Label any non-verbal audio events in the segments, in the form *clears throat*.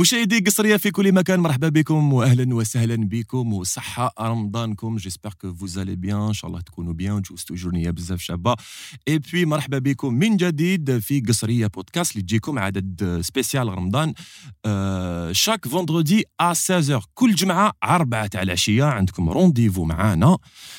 مشاهدي قصرية في كل مكان مرحبا بكم واهلا وسهلا بكم وصحة رمضانكم. جيسبر كو فوز الي بيان إن شاء الله تكونوا بيان وتجوزتوا جورنية بزاف شابة. اي بوي مرحبا بكم من جديد في قصرية بودكاست اللي تجيكم عدد سبيسيال رمضان شاك فوندردي ا 16 كل جمعة 4 تاع العشية عندكم رونديفو معانا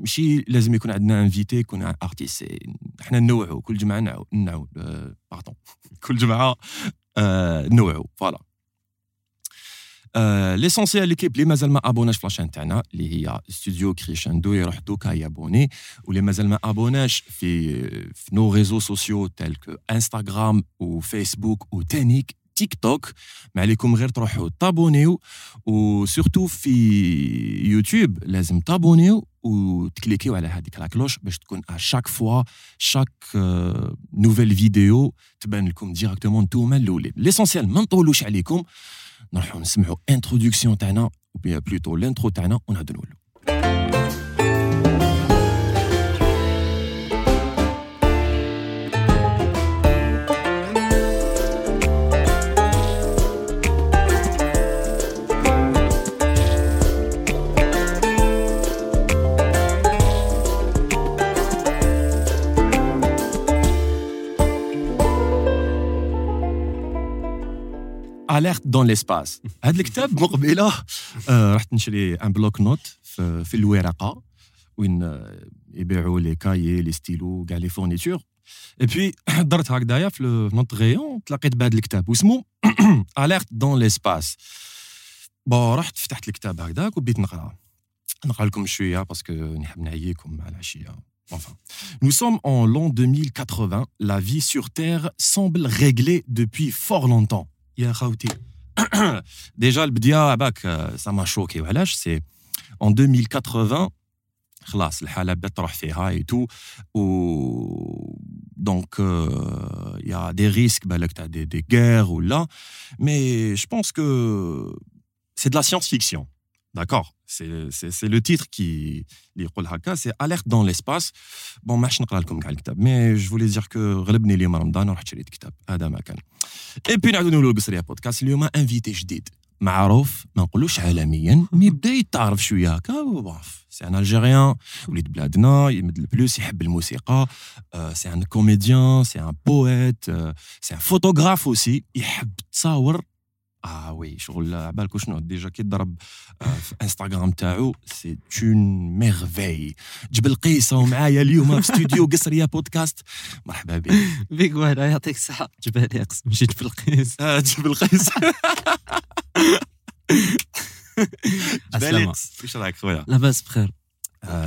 ماشي لازم يكون عندنا انفيتي يكون ارتيست حنا نوعوا كل جمعة نوعوا نوعوا باردون كل جمعة نوعوا فوالا ليسونسيال ليكيب اللي مازال ما ابوناش في لاشين تاعنا اللي هي ستوديو كريشاندو يروح دوكا يابوني. واللي مازال ما ابوناش في في نو ريزو سوسيو تال كو انستغرام وفيسبوك وتانيك تيك توك ما عليكم غير تروحوا تابونيو. وسورتو في يوتيوب لازم تابونيو. ou cliquez ou allez la cloche, à chaque fois, chaque euh, nouvelle vidéo, tu directement tout le. L'essentiel maintenant une introduction t'annonce, ou plutôt l'intro on a de. اليرت دون ليسباس هذا الكتاب مقبله رحت نشري ان بلوك نوت في الورقه وين يبيعوا لي كايي لي ستيلو كاع لي فورنيتور اي بي درت هكذايا في غيون تلاقيت بهذا الكتاب واسمه nous sommes en l'an 2080. La vie sur Terre semble réglée depuis fort longtemps. Déjà, le bdiabak, ça m'a choqué. Ouais, là, c'est en 2080, classe. La peine de et tout. Donc, il y a des risques, bah، là que t'as des guerres ou là. Mais je pense que c'est de la science-fiction. D'accord, c'est, c'est, le titre qui dit Haka, c'est Alerte dans l'espace. Bon, je ne vais pas vous mais je voulais dire que je vais vous parler de l'espace. Et puis, nous avons *laughs* un podcast. Qui nous a invité à l'espace. Nous invité à معروف ما نقولوش عالميا مي بدا يتعرف بويت سي ان فوتوغراف آه وي شغل عبالك شنو ديجا كي ضرب في انستغرام تاعو سي اون ميرفي جبل قيس ومعايا اليوم في استوديو قصريه بودكاست مرحبا بك بك وهلا يعطيك الصحه جبال يقص ماشي جبل قيس آه جبل قيس جبال يقص واش رايك خويا لاباس بخير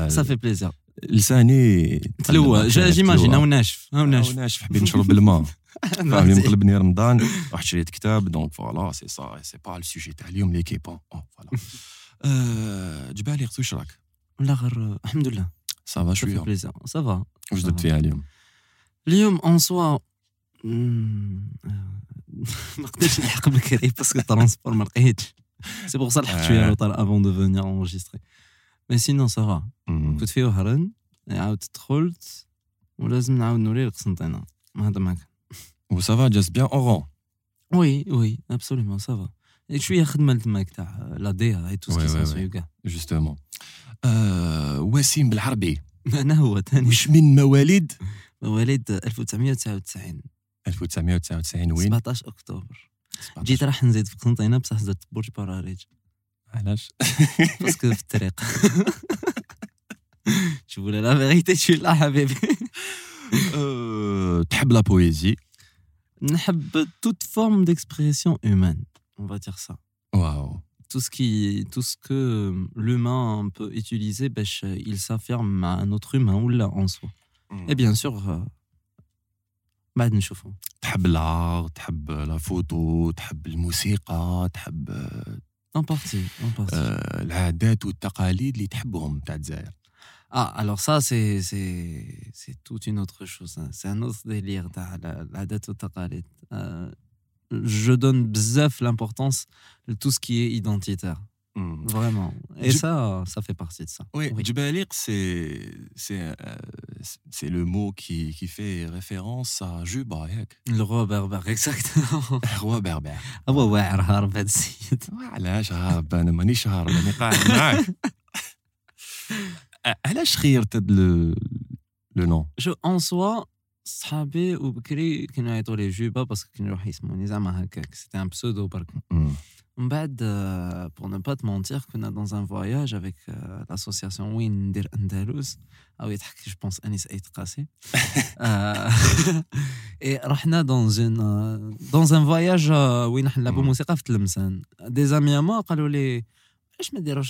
صافي بليزير لساني تلوى. جيماجين هاو ناشف هاو ناشف. ناشف. حبيت نشرب الماء *laughs* فاهم مقلبني رمضان رحت شريت كتاب دونك فوالا سي سا سي با السوجي تاع اليوم ليكيب فوالا جبالي واش راك؟ لا غير الحمد لله صافا شوية صافا واش درت فيها اليوم؟ اليوم اون سوا ما قدرتش نلحق بكري باسكو الترونسبور ما لقيتش سي بوغ سا لحقت شوية روطار افون دو فونيغ انجستري مي سينون سافا كنت في وهران عاودت دخلت ولازم نعاود و سافا va بيان bien وي وي Oui, سافا شوية خدمه تماك تاع لا suis à Khadmal Dmak, la DA et وسيم بالعربي أنا هو ثاني وش من مواليد مواليد 1999 1999 وين 17 اكتوبر جيت راح نزيد في قسنطينه بصح زدت برج براريج علاش باسكو في الطريق شوفوا لا فيغيتي تشي لا حبيبي تحب لا بويزي نحب توت فورم d'expression humaine on va dire ça. Tout ce qui tout ce que euh, l'humain peut utiliser ben, il s'affirme à un autre humain ou là en soi. Et bien sûr bah nous chauffons t'aimes l'art t'aimes la photo t'aimes la musique t'aimes en partie en partie. euh, la ou les traditions que t'aimes ah, alors ça, c'est c'est toute une autre chose. Hein. C'est un autre délire, la date au taqalit. Euh, je donne bzef l'importance de tout ce qui est identitaire. Mmh. Vraiment. Et ça, ça fait partie de ça. Oui, oui. c'est euh, c'est le mot qui, qui fait référence à Juba. Le roi berbère, *laughs* exactement. Le roi berbère. Ah ouais, ouais, à l'âge rire, peut-être le nom, je en soi, ça a été oublié qu'il n'y ait pas les parce que nous. C'était un pseudo par contre, mm. euh, pour ne pas te mentir. Nous dans un voyage avec euh, l'association Windel Andalus, ah oui, je pense à Nice *laughs* euh, *laughs* et Cassé, et Rana dans dans un voyage où de mm. des amis à moi, les. علاش ما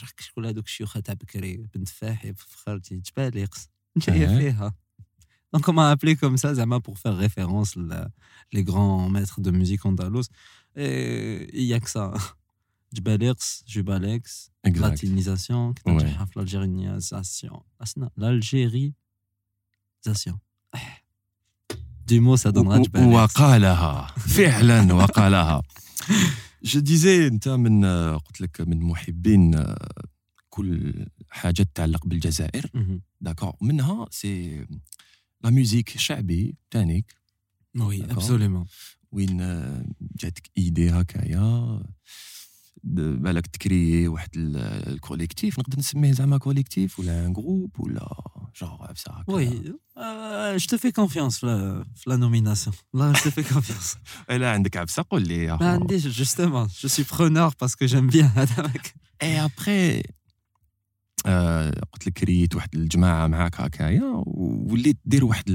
حق *laughs* Donc on m'a appelé comme ça, Zama, pour faire référence la, les grands maîtres de musique andalouse. Et il n'y a que ça. *laughs* Jbalex, Jubalex, latinisation, ouais. l'algérianisation. Ah, L'Algérie, eh. du mot, ça donnera وقالها فعلا وقالها Je disais أنت من قلت لك من محبين كل حاجة تتعلق بالجزائر. داكور منها سي لا ميوزيك الشعبي تانيك وي ابسوليومون وين جاتك إيدي هكايا. بالك تكري واحد الكوليكتيف نقدر نسميه زعما كوليكتيف ولا ان جروب ولا جونغ هكا وي جو تو في كونفيونس في لا نوميناسيون لا جو تو في كونفيونس لا عندك عفسة قول لي ما عنديش جوستومون جو سوي برونور باسكو جيم بيان هذاك اي ابخي قلت لك كريت واحد الجماعة معاك هكايا وليت دير واحد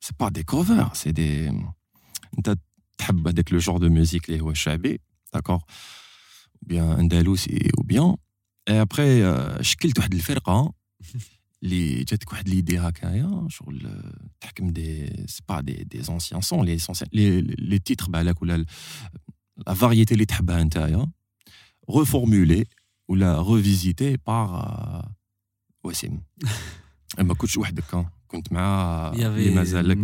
سي با دي كوفر سي دي انت تحب هذاك لو جور دو ميوزيك اللي هو الشعبي داكور ou bien اندلسي ou bien ابخي شكلت واحد الفرقه اللي جاتك واحد ليدي هكايا شغل تحكم دي سي دي دي سون لي لي لي la revisité par ما كنتش وحدك كنت مع مازالك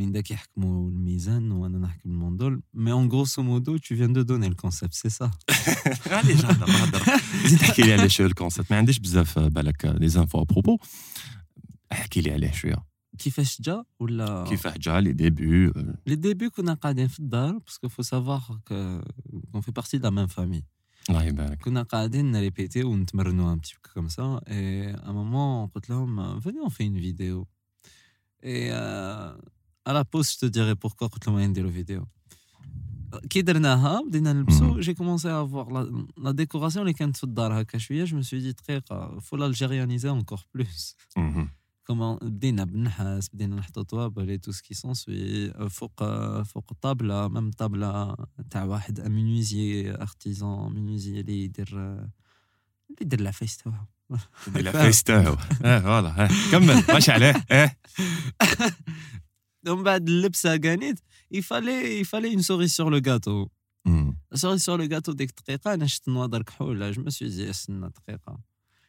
Minda qui hakmo le le mandol. Mais en grosso modo, tu viens de donner le concept, c'est ça? *laughs* Ah, Dis-toi qu'il y a les cheveux le concept. Mais Andy, je bzaf, balak, des infos à propos. Ah, qu'il y euh. a les cheveux. كيفاش جا ولا كيفاش جا لي ديبي لي كو في بارتي دا ميم فامي الله اون فيديو اي à la poste, je te dirai pourquoi je te demande la vidéo. Euh, mhm. J'ai commencé à voir la, décoration, les quintes de Dar Hakashuya. Je me suis dit, il faut l'algérianiser encore plus. Mhm. Comment Dina Bnhas, Dina Htotwab bah, et tout ce qui s'ensuit. Euh, Fouk Tabla, même Tabla, Tawahed, un menuisier, artisan, menuisier, leader. Euh, de la festa. De la festa, *laughs* eh, voilà. Hein. Comme, machallah. Hein. *laughs* Donc, بعد اللبسه gagnait, يفالي يفالي اون fallait une لو sur le gâteau. لو cerise ديك le أنا شفت que كحوله suis allé je me دقيقة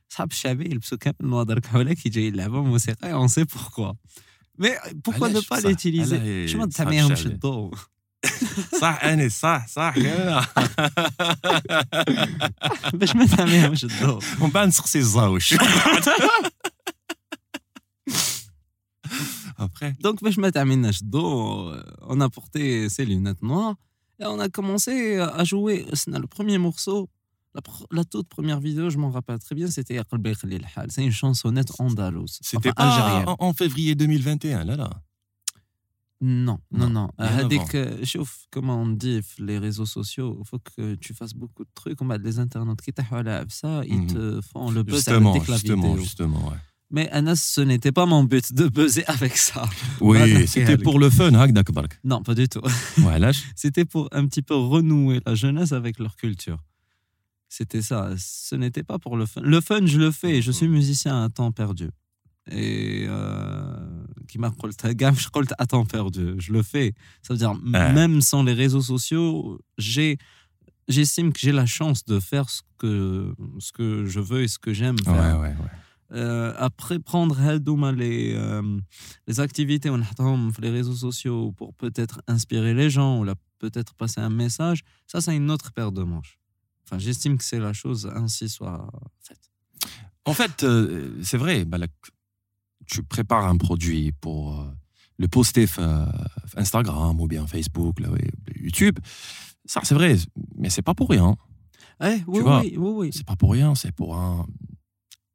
صحاب الشعبيه يلبسوا كامل نوادر كحوله كي جاي يلعبوا موسيقى اون سي بوركوا مي بوكوا نو با ليتيليزي شنو ما تسميهمش الضو صح اني صح صح باش ما تعميهمش الضو ومن بعد نسقسي الزاوش après. Donc, euh, on a porté ces lunettes noires et on a commencé à jouer. Le premier morceau, la, toute première vidéo, je m'en rappelle très bien, c'était C'est une chansonnette andalouse. C'était pas en, février 2021, là, là. Non, non, non. Hadik, euh, chauffe comment on dit les réseaux sociaux, il faut que tu fasses beaucoup de trucs. On a des internautes qui t'aiment ça, ils mhm. te font le buzz justement, avec la vidéo. Justement, justement, ouais. Mais Anas, ce n'était pas mon but de buzzer avec ça. Oui, c'était pour le fun, Non, pas du tout. *laughs* C'était pour un petit peu renouer la jeunesse avec leur culture. C'était ça. Ce n'était pas pour le fun. Le fun, je le fais. Je suis musicien à temps perdu. Et euh, qui m'a je à temps perdu. Je le fais. Ça veut dire, même sans les réseaux sociaux, j'ai j'estime que j'ai la chance de faire ce que, ce que je veux et ce que j'aime faire. Ouais, ouais, ouais. Euh, après, prendre les, euh, les activités on les réseaux sociaux pour peut-être inspirer les gens ou peut-être passer un message, ça, c'est une autre paire de manches. Enfin, j'estime que c'est la chose ainsi soit faite. En fait, euh, c'est vrai, bah, tu prépares un produit pour le poster sur Instagram ou bien Facebook, là, YouTube. Ça, c'est vrai, mais c'est pas pour rien. Eh, oui, oui, oui, oui. C'est pas pour rien, c'est pour un.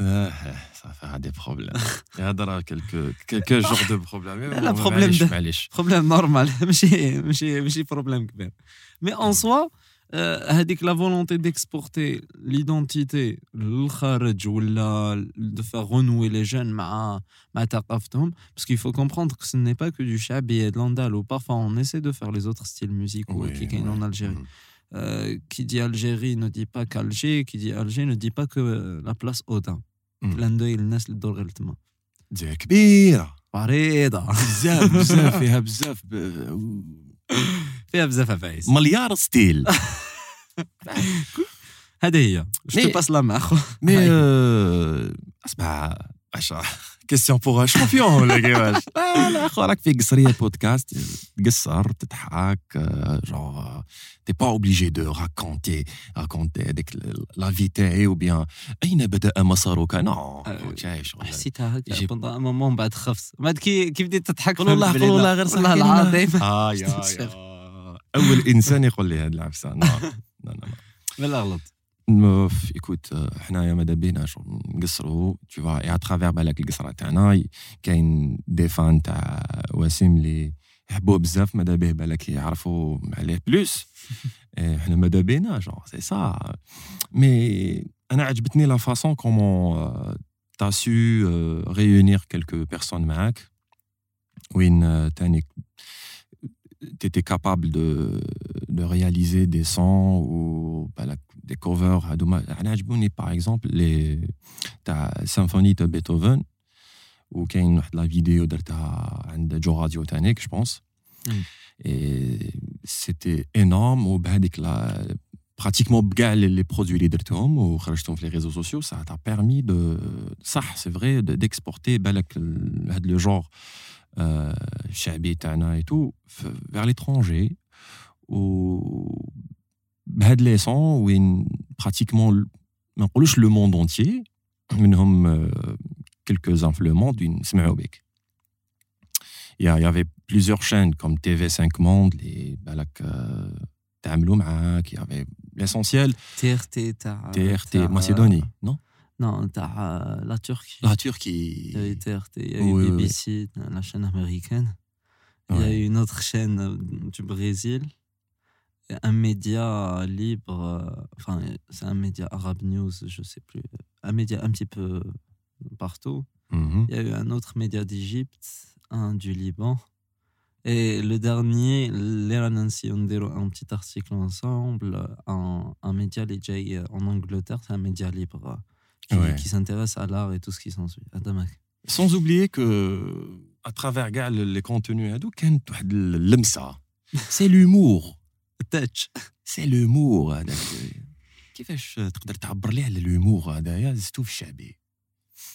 Euh, ça va faire des problèmes. *laughs* Il y a quelques, quelques genres de problèmes. Mais problème, de, problème normal, *laughs* j'ai problème. Mais en mm. soi, euh, la volonté d'exporter l'identité, de faire renouer les jeunes parce qu'il faut comprendre que ce n'est pas que du shabi et de l'andalou. Parfois, on essaie de faire les autres styles musicaux oui, qui gagnent en Algérie. Mm. Euh, qui dit Algérie ne dit pas qu'Alger, qui dit Alger ne dit pas que euh, la place Odin. بلان دوي للناس اللي الدور غير تما. جهه كبيرة. عريضه بزاف بزاف فيها *laughs* بزاف. ب... فيها بزاف عفايس مليار ستيل. *laughs* هذه هي. جو باس لا مع خو مي اسمع *laughs* 10 كيسيون بوغ شامبيون ولا كيفاش؟ *laughs* آه، لا لا راك في قصرية بودكاست تقصر تضحك جونغ تي با اوبليجي دو راكونتي راكونتي هذيك لا في تاعي أو بيان أين بدأ مسارك؟ نو آه، حسيتها هكا بنظام مون بعد خفت بعد كي كي بديت تضحك قول والله قول والله غير والله العظيم. آه *laughs* يا أول إنسان يقول لي هذه العفسة. نو نو لا لا غلط Écoute, euh, tu vois, et à travers il y a une défense à Wassim, les Bobzaf, Madabé, Balak, y a un je la façon comment euh, tu as su réunir quelques personnes, Mac, ou une technique tu étais capable de, de, réaliser des sons ou bah, la, des covers. Par exemple, les, ta symphonie de Beethoven, ou la vidéo de Joe Radio je pense. Mm. Et c'était énorme. Ou bah, la, pratiquement les produits les dirtons ou les réseaux sociaux, ça t'a permis de, ça c'est vrai, d'exporter bah, le genre euh, شعبيتنا et tout vers l'étranger ou بهاد لي سون وين pratiquement le monde entier quelques-uns le monde il y avait plusieurs chaînes comme TV5 Monde les بالك تعاملوا il y avait l'essentiel. TRT تاع TRT Macédonie non? Non, t'as euh, la Turquie. La Turquie. Il y a eu TRT, il y a eu BBC, la chaîne américaine. Il y a eu une autre chaîne euh, du Brésil. Un média libre, euh, enfin, c'est un média Arab News, je sais plus. Un média un petit peu partout. Mhm. Il y a eu un autre média d'Égypte, un du Liban. Et le dernier, l'Iran Nancy, on un petit article ensemble, un, média léger en Angleterre, c'est un média libre qui s'intéresse à l'art et tout ce qui s'ensuit. Sans oublier que à travers les contenus ado, l'emsa, c'est l'humour. Touch, c'est l'humour. Qu'est-ce que tu as parlé l'humour d'ailleurs, c'est tout chabé.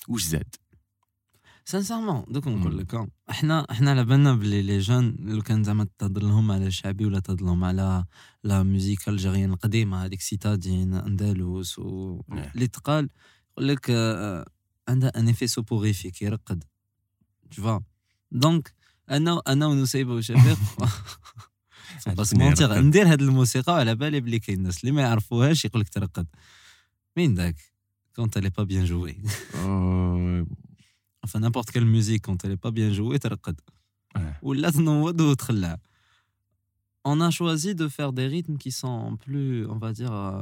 Où je سانسيرمون دوك نقول لك إحنا إحنا على بالنا بلي لي جون لو كان زعما تهضر لهم على الشعبي ولا تهضر لهم على لا ميوزيك الجيريان القديمه هذيك سيتادين اندلس و اللي تقال يقول لك عندها ان افي سوبوريفيك يرقد تشوفا دونك أنا أنا ونسيبه وشفيق بس مونتيغ ندير هاد الموسيقى وعلى بالي بلي كاين الناس اللي ما يعرفوهاش يقول لك ترقد. مين داك؟ كونت الي با بيان جوي enfin n'importe quelle musique quand elle n'est pas bien jouée ترقد ou là تنوض وتخلع on a choisi de faire des rythmes qui sont plus on va dire euh,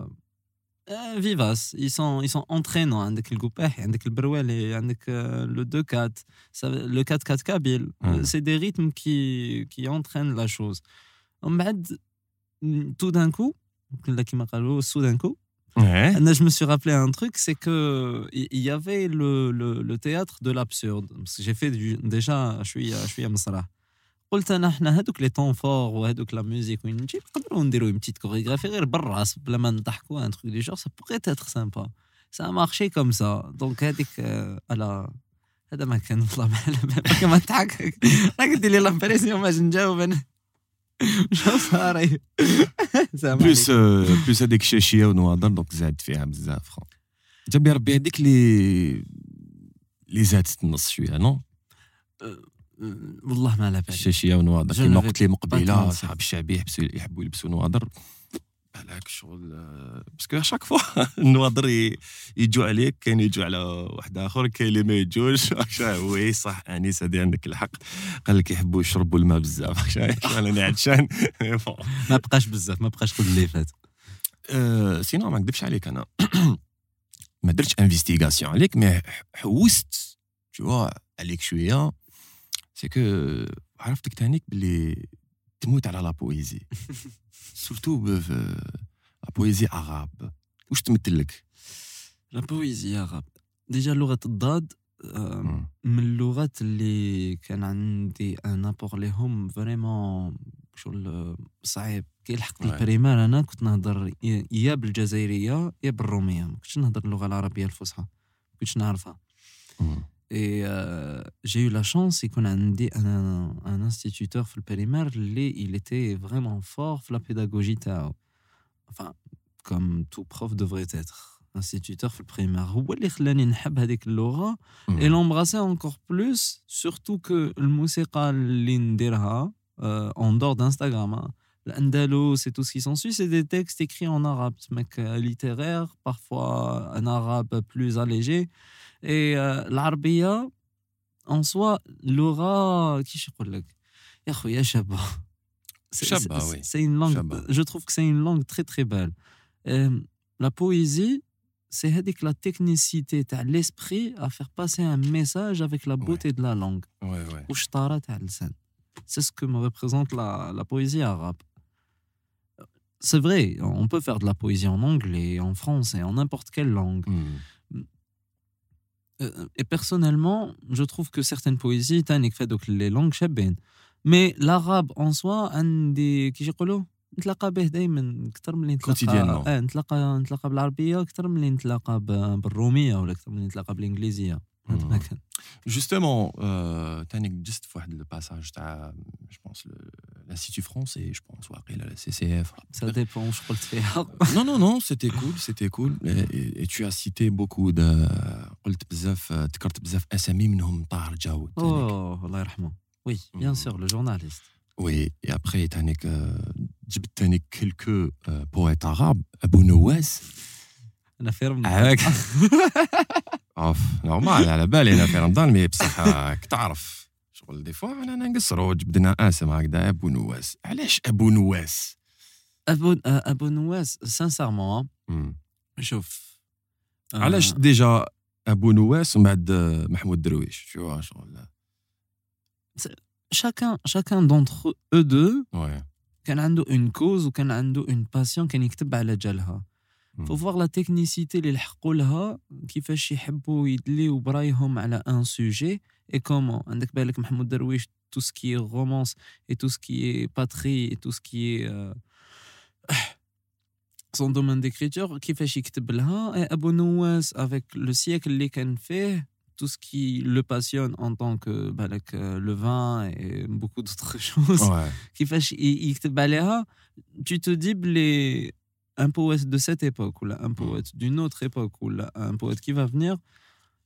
euh vivaces. Ils sont ils sont entraînants. عندك القباح عندك البروالي عندك le 2 4 le 4 4 kabyle c'est des rythmes qui qui entraînent la chose. Mm, tout d'un coup كما قالوا soudain coup je me suis rappelé un truc, c'est qu'il y avait le, théâtre de l'absurde. J'ai fait déjà, je suis, je suis à Les temps forts la musique, on une petite chorégraphie, un truc du genre, ça pourrait être sympa. Ça a marché comme ça. Donc, elle que. A dit que. Elle a dit que. Elle a a dit شو صاري بلوس بلوس هذيك الشاشيه ونواضر دونك زاد فيها بزاف جاب ربي هذيك لي لي زادت النص شوية نو والله ما على بالي الشاشيه ونواضر كيما قلت لي مقبله صحاب الشعبي يحبسوا يحبوا يلبسوا نواضر بالك شغل باسكو شاك فوا النواضر يجوا عليك كاين يجوا على واحد آخر كاين اللي ما يجوش. *laughs* وي صح انيس هذه عندك الحق. قال لك يحبوا يشربوا الماء بزاف. *laughs* أنا عطشان *laughs* ما بقاش بزاف ما بقاش كل اللي فات. سينو ما نكذبش عليك أنا. *clears throat* ما درتش انفستيغاسيون عليك مي حوست تو عليك شوية. سي كو عرفتك تانيك بلي تموت على لا بويزي. *laughs* سورتو لا بويزي اغاب واش تمثل لك؟ لا بويزي اغاب ديجا لغة الضاد من اللغات اللي كان عندي ان ابور ليهم فريمون شغل صعيب. كي لحقت البريمير أنا كنت نهضر يا بالجزائرية يا بالرومية. ما كنتش نهضر اللغة العربية الفصحى. ما كنتش نعرفها. Et euh, j'ai eu la chance, qu'on a un, un instituteur le périmètre, il était vraiment fort la pédagogie Enfin, comme tout prof devrait être. Instituteur le primaire. Et l'embrasser encore plus, surtout que le musiqa l'indira, euh, en dehors d'Instagram, hein, l'andalou, c'est tout ce qui s'ensuit, c'est des textes écrits en arabe, mec euh, littéraire, parfois un arabe plus allégé. Et euh, l'arbia, en soi, l'aura. Qui je C'est une langue. Je trouve que c'est une langue très très belle. Euh, la poésie, c'est la technicité, l'esprit à faire passer un message avec la beauté de la langue. C'est ce que me représente la, la poésie arabe. C'est vrai, on peut faire de la poésie en anglais, en français, en n'importe quelle langue. Hmm. Euh, et personnellement, je trouve que certaines poésies, tu as donc les langues chabines. Mais l'arabe en soi, il a des. Quotidiennement. Il y a des. Il. Il y a des. Il Mmh. Justement, euh, juste le passage à, je pense, l'Institut français, je pense, ou après la CCF. Ça dépend, je crois que. Euh, *laughs* non, non, non, c'était cool, c'était cool. Et, tu as cité beaucoup de. قلت بزاف ذكرت بزاف اسامي منهم طاهر جاود. Oh, الله يرحمه. Oui, bien mmh. sûr, le journaliste. Oui, et après, tu euh, as quelques euh, poètes arabes, Abou Nawas. أنا فيرم *laughs* أوف نورمال على بالي أنا في رمضان مي بصح راك تعرف شغل دي فوا أنا نقصروا جبدنا اسم هكذا. أبو نواس. علاش أبو نواس؟ أبو أبو نواس سانسيرمون شوف علاش ديجا أبو نواس ومن بعد محمود درويش؟ شو شغل؟ chacun chacun d'entre eux deux كان عنده اون كوز وكان عنده اون باسيون كان يكتب على جالها. Hmm. faut voir la technicité les لحقولها كيفاش يحبوا يدليو برايهم على un sujet. Et comment? عندك بالك محمود tout ce qui est romance et tout ce qui est patrie et tout ce qui est euh, *clears throat* son domaine d'écriture كيفاش يكتب لها et Abou Nouas avec le siècle اللي كان فيه tout ce qui le passionne en tant que euh, le vin et beaucoup d'autres *laughs* choses qui ouais. fait tu te dis les un poète de cette époque ou là, un mmh. poète d'une autre époque ou là, un poète qui va venir,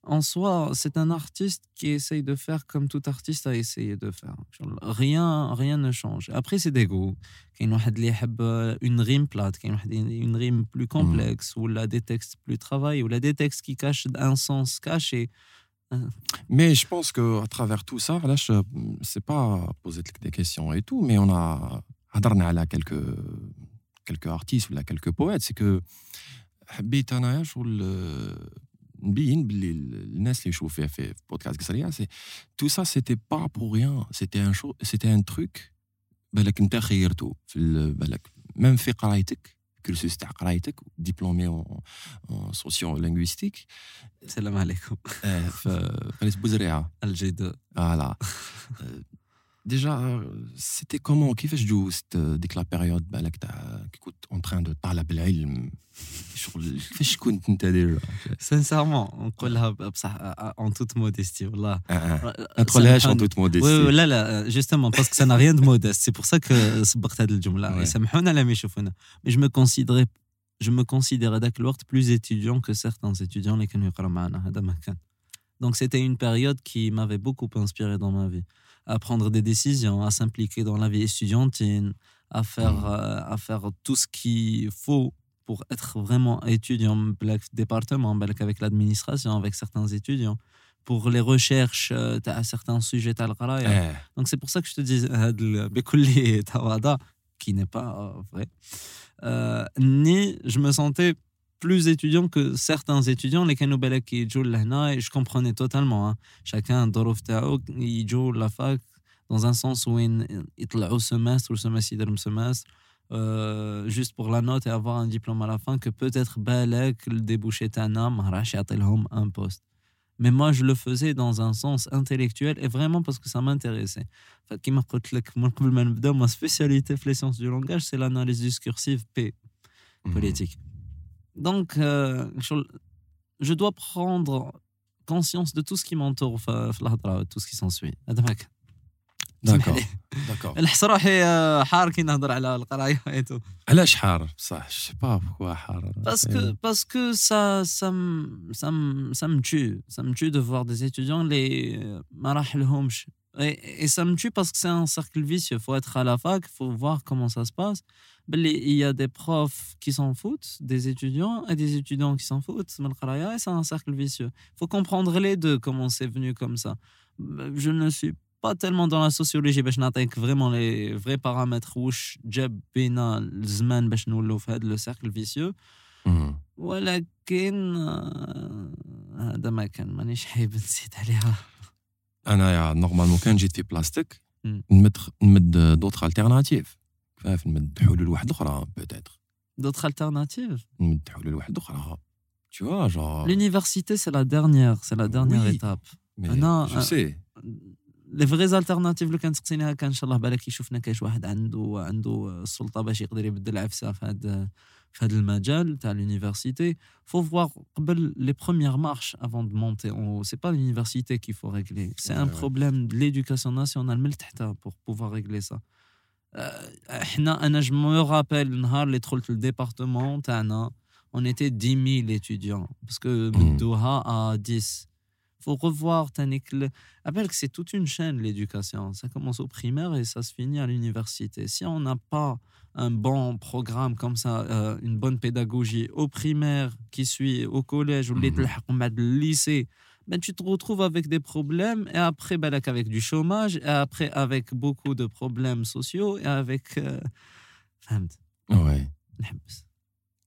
en soi, c'est un artiste qui essaye de faire comme tout artiste a essayé de faire. Rien, rien ne change. Après, c'est des goûts. Il y a une rime plate, une rime plus mmh. complexe, ou là, des textes plus travaillés, ou là, des textes qui cachent un sens caché. Hein. Mais je pense que à travers tout ça, là, je sais pas poser des questions et tout, mais on a, on a quelques quelques artistes ou là quelques poètes c'est que habite un âge où le bien les les chauffer fait podcast que ça c'est tout ça c'était pas pour rien. C'était un c'était un truc ben que tu as choisi tout même fait qu'arrête cursus de qu'arrête diplômé en en sciences linguistiques salam alaikum. Euh fallait se voilà. *laughs* déjà, euh, c'était comment Qui fait oh, euh, que la période bah, là, que tu es en train de parler de l'ilm Sincèrement, on en toute modestie. Voilà. Ah, ah. Euh, entre en toute modestie. Oui, oui, là, là, justement, parce que ça n'a rien de modeste. C'est pour ça que c'est le jumla. Mais je me considérais, je me considérais d'accord plus étudiant que certains étudiants. Donc, c'était une période qui m'avait beaucoup inspiré dans ma vie à prendre des décisions, à s'impliquer dans la vie étudiantine, à faire, mmh. euh, à faire tout ce qu'il faut pour être vraiment étudiant, département, avec l'administration, avec certains étudiants, pour les recherches euh, à certains sujets. Eh. Donc c'est pour ça que je te dis, qui n'est pas euh, vrai, ni je me sentais plus étudiant que certains étudiants les كانوا qui jouent là et je comprenais totalement chacun ظروف تاعو يجوا la dans un sens où ils يطلعوا au semestre ou semestre semestre juste pour la note et avoir un diplôme à la fin que peut-être بالك le débouché تاعنا un poste mais moi je le faisais dans un sens intellectuel et vraiment parce que ça m'intéressait. ma spécialité في les sciences du langage c'est l'analyse discursive P politique. Donc, euh, je dois prendre conscience de tout ce qui m'entoure, tout ce qui s'ensuit. داكور داكور نحس روحي حار كي نهضر على القرايه اي تو علاش حار étudiants لي ما euh, Et, et ça me tue parce que c'est un cercle vicieux. Il Faut être à la fac, il faut voir comment ça se passe il y a des profs qui s'en foutent, des étudiants et des étudiants qui s'en foutent. Et c'est un cercle vicieux. Il faut comprendre les deux, comment c'est venu comme ça. Bah, je ne suis pas tellement dans la sociologie, mais je n'attaque vraiment les vrais paramètres où bina le cercle vicieux. ولكن هذا ما كان مانيش حايب نزيد عليها انا بلاستيك نمد نمد خفاف نمدحوا d'autres alternatives نمدحوا له لواحد اخرى tu vois genre l'université c'est la dernière c'est la dernière oui, étape. mais ah انا je euh, sais. لي فريز الترناتيف يشوفنا كاش واحد عنده عنده السلطه باش يقدر يبدل عفسه في هذا في هذا المجال تاع l'université. Faut voir les premières marches avant de monter en haut. C'est pas l'université qu'il faut régler. C'est un problème de l'éducation nationale من تحتها pour pouvoir régler ça. Euh, je me rappelle les le département on était 10 000 étudiants parce que Doha a 10 faut revoir appelle que c'est toute une chaîne l'éducation ça commence au primaire et ça se finit à l'université. Si on n'a pas un bon programme comme ça euh, une bonne pédagogie au primaire qui suit au collège ou hmm. le lycée ben, tu te retrouves avec des problèmes et après ben, avec du chômage et après avec beaucoup de problèmes sociaux et avec euh... ouais. نحبس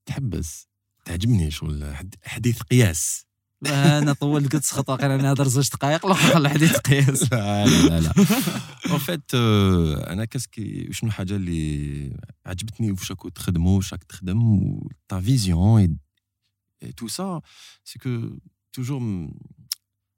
تحبس تعجبني شغل حديث قياس انا طولت قلت سخط واقيلا زوج دقائق قياس لا لا لا *laughs* اون فيت انا كاسكي شنو الحاجه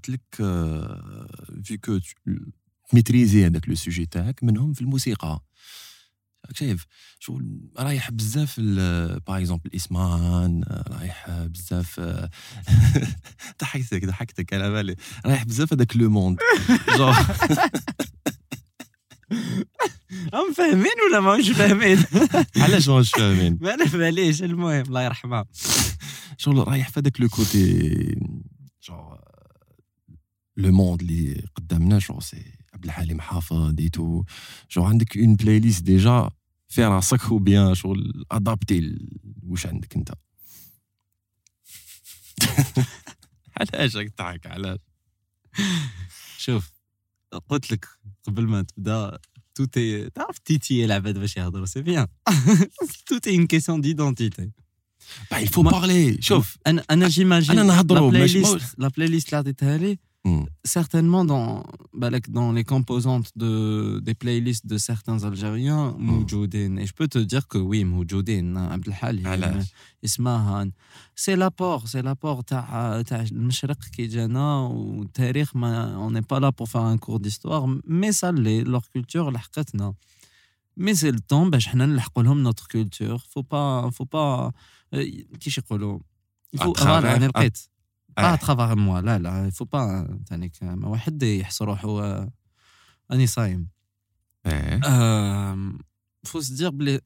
قلت لك في كو ميتريزي هذاك لو سوجي تاعك منهم في الموسيقى. شايف؟ شو رايح بزاف باغ اكزومبل الاسمان رايح بزاف *laughs* ضحكتك ضحكتك على بالي. رايح بزاف هذاك لو موند راهم فاهمين ولا ماهمش فاهمين؟ *laughs* علاش ماهمش فاهمين؟ ما على باليش المهم الله يرحمها. شغل رايح في هذاك لو كوتي جونغ لو موند اللي قدامنا جو سي عبد الحليم حافظ ايتو جو عندك اون بلاي ليست ديجا في راسك وبيان شغل ادابتي واش عندك tout est tout est une question d'identité il faut parler شوف انا انا جيماجين انا نهضروا لا بلاي ليست Hmm. Certainement dans, bah, dans les composantes de, des playlists de certains Algériens, hmm. Et je peux te dire que oui, Abdelhali, ah euh, Ismahan. C'est l'apport, c'est l'apport. Ou on n'est pas là pour faire un cours d'histoire, mais ça l'est, leur culture, l'ahkatna. Mais c'est le temps, bah, notre culture. Faut pas, faut pas, euh, il faut, ah, voilà, آه, آه. ترافار موا. لا لا فو با ثانيك واحد يحس روحو آه، أني صايم. إيه. آه، فو سدير بلي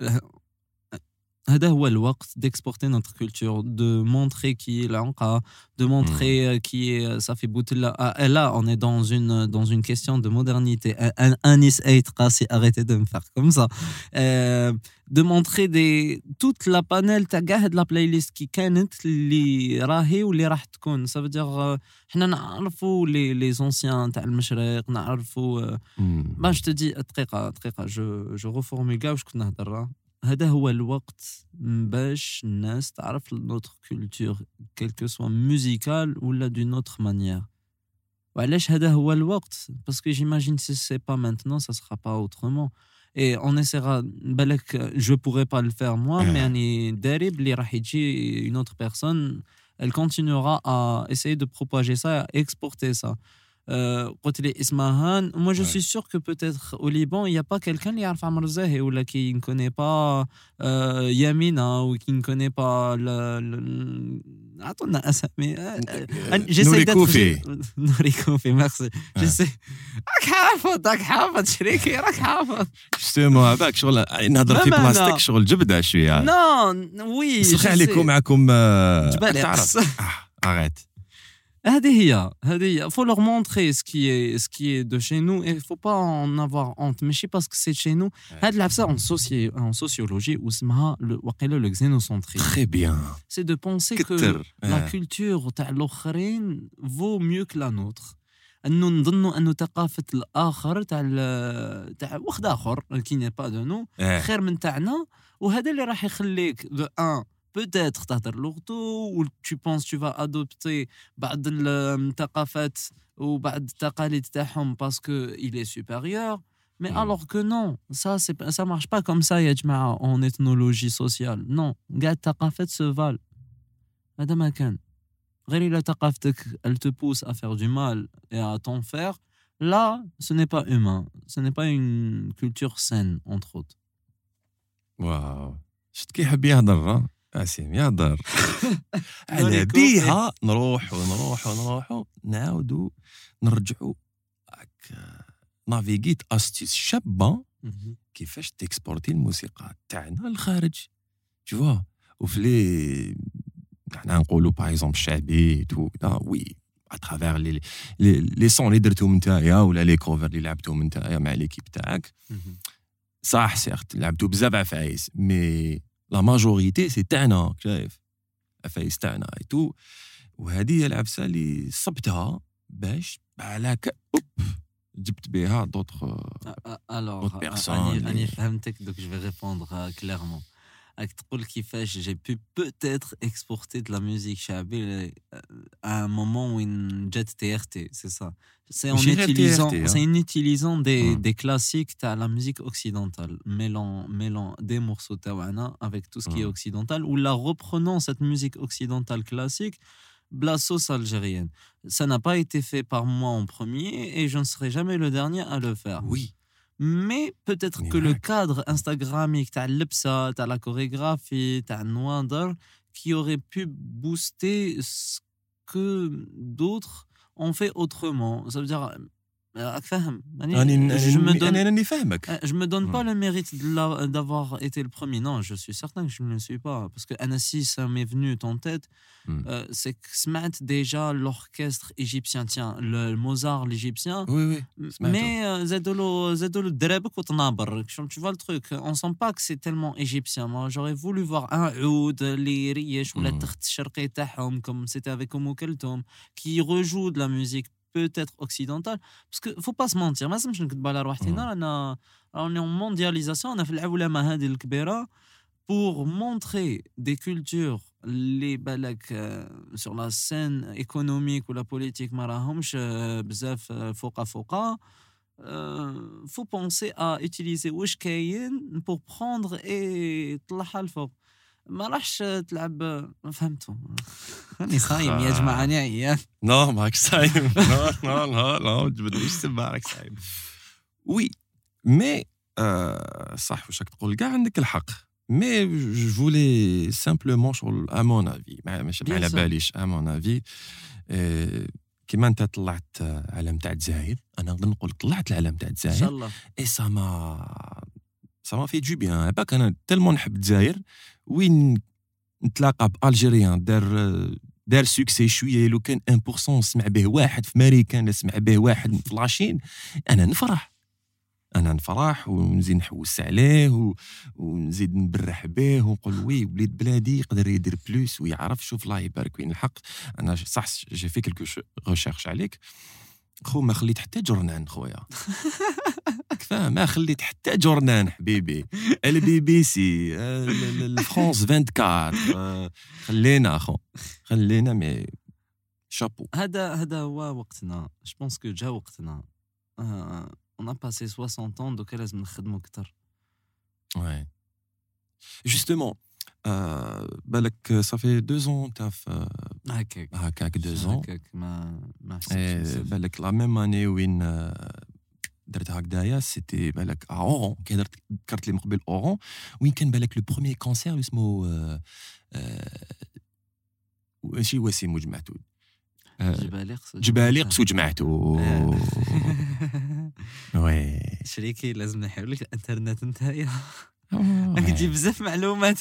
C'est ce qui d'exporter notre culture, de montrer qui est lanka de montrer hmm. euh, qui est. Euh, ça fait. Ah, là, on est euh, dans une question de modernité. Un is aït, arrêtez de me faire comme ça. De montrer toute la panel. Ça veut dire, c'est ce qui est le plus important pour notre culture, quelle que soit musicale ou d'une autre manière. C'est ce le plus. Parce que j'imagine que si ce n'est pas maintenant, ce ne sera pas autrement. Et on essaiera, je ne pourrai pas le faire moi, mais ah. une autre personne, elle continuera à essayer de propager ça, à exporter ça côté euh, Ismahan. Moi, je suis sûr que peut-être au Liban, il n'y a pas quelqu'un qui ne connaît pas euh, Yamina ou qui ne connaît pas le. Attends, mais. J'essaie d'être. *laughs* Nori Kofi. merci. J'essaie. Ah, ah, ah, Justement, avec sur le. Il n'a pas de plastique sur le Jibda, je suis. Hein. Non, oui. Je suis allé avec vous. Arrête. Il faut leur montrer ce qui, est, de chez nous et il ne faut pas en avoir honte. Mais je sais pas ce que c'est chez nous. En, C'est de penser que la culture vaut mieux que la nôtre. انه نظنوا انه ثقافه الاخر تاع تاع واحد اخر كي با دو نو خير من تاعنا وهذا اللي راح يخليك دو ان peut-être تهضر لغته ou tu penses tu vas adopter بعض الثقافات euh, ou بعض التقاليد تاعهم parce que il est supérieur. Mais alors que non ça c'est ça marche pas comme ça يا جماعه en ethnologie sociale. Non كاع الثقافات se valent. Madame ما كان غير الا elle te pousse à faire du mal et à t'en faire là ce n'est pas humain. Ce n'est pas une culture saine entre autres. واو شفت كي يحب يهضر ها؟ عسيم يهضر *laughs* على. بيها نروح ونروح ونروح. نعاودوا نرجعوا نافيغيت أستيس شابة. كيفاش تكسبورتي الموسيقى تاعنا للخارج. تشوفوا وفي لي حنا نقولوا باغ اكزومبل الشعبي تو وي اترافير لي لي سون اللي درتهم نتايا ولا لي كوفر اللي لعبتهم نتايا مع ليكيب تاعك. صح سيغت لعبتوا بزاف عفايس. مي La majorité, c'est Tana, Fais Tana et tout. Ou a l'Absali, il y a un peu de temps, il y a Donc, je vais répondre euh, clairement j'ai pu peut-être exporter de la musique chabelle euh, à un moment où une jet TRT, c'est ça. C'est en utilisant, c'est en utilisant des, des classiques, tu la musique occidentale, mêlant, mêlant des morceaux tawana avec tout ce qui est occidental, ou la reprenant cette musique occidentale classique la sauce algérienne. Ça n'a pas été fait par moi en premier et je ne serai jamais le dernier à le faire. Oui, mais peut-être que le cadre Instagramique, t'as l'ipsa, t'as la chorégraphie, t'as Noander, qui aurait pu booster ce que d'autres ont fait autrement. Ça veut dire, donne je me donne pas le mérite d'avoir été le premier. Non je suis certain que je ne le suis pas. Parce que Anassi ça m'est venu en tête. C'est que Smat déjà l'orchestre égyptien tiens le Mozart l'égyptien. Oui oui mais Zedolo Zedolo tu vois le truc. On sent pas que c'est tellement égyptien. Moi j'aurais voulu voir un oud les ou la comme c'était avec Omo qui rejoue de la musique peut-être occidentale. Parce qu'il ne faut pas se mentir, ما لازمش نكذب على روحتنا en mondialisation, on a fait في العولمه هذه الكبيره pour montrer des cultures les balak euh, sur la scène économique ou la politique ما راهمش بزاف فوقا faut penser à utiliser واش pour prendre et طلعها ما راحش تلعب ما فهمتوا راني صايم يا جماعة راني عيان. نو ماك صايم. نو نو نو تبدلوش تما راك صايم. وي مي صح واش راك تقول كاع عندك الحق. مي جو فولي سامبلومون شغل ا مون افي ماشي على باليش ا مون افي كيما انت طلعت علم تاع الجزائر أنا نقدر نقول طلعت العلم تاع الجزائر إن شاء الله. إي سا ما سا ما في دو بيان باك أنا تالمون نحب الجزائر وين نتلاقى بألجيريان. دار دار سوكسي شوية. لو كان 1% نسمع به واحد في ماريكان نسمع به واحد في لاشين أنا نفرح. أنا نفرح ونزيد نحوس عليه و... ونزيد نبرح به ونقول وي وليد بلادي يقدر يدير بلوس ويعرف شوف الله يبارك وين الحق. أنا صح جي في كلكو ريشيرش عليك. خو ما خليت حتى جورنان خويا. كفاه ما خليت حتى جورنان حبيبي. البي بي سي فرونس 24 خلينا اخو خلينا مي شابو. هذا هذا هو وقتنا. جو بونس كو جا وقتنا. اون ا باسي 60 ans دوكا لازم نخدمو أكثر. Justement, euh, بالك صافي دو زون في هكاك. هكاك دو زون هكاك ما ما بالك لا ميم أني وين درت هكذايا سيتي بالك اورون كي درت ذكرت لي من قبل اورون وين كان بالك لو بروميي كونسير اسمه ماشي وسيم وجمعتو. جبالي قصو جبالي قصو جمعتو. *laughs* وي. *laughs* شريكي لازم نحيو لك الإنترنت نتايا Mmh.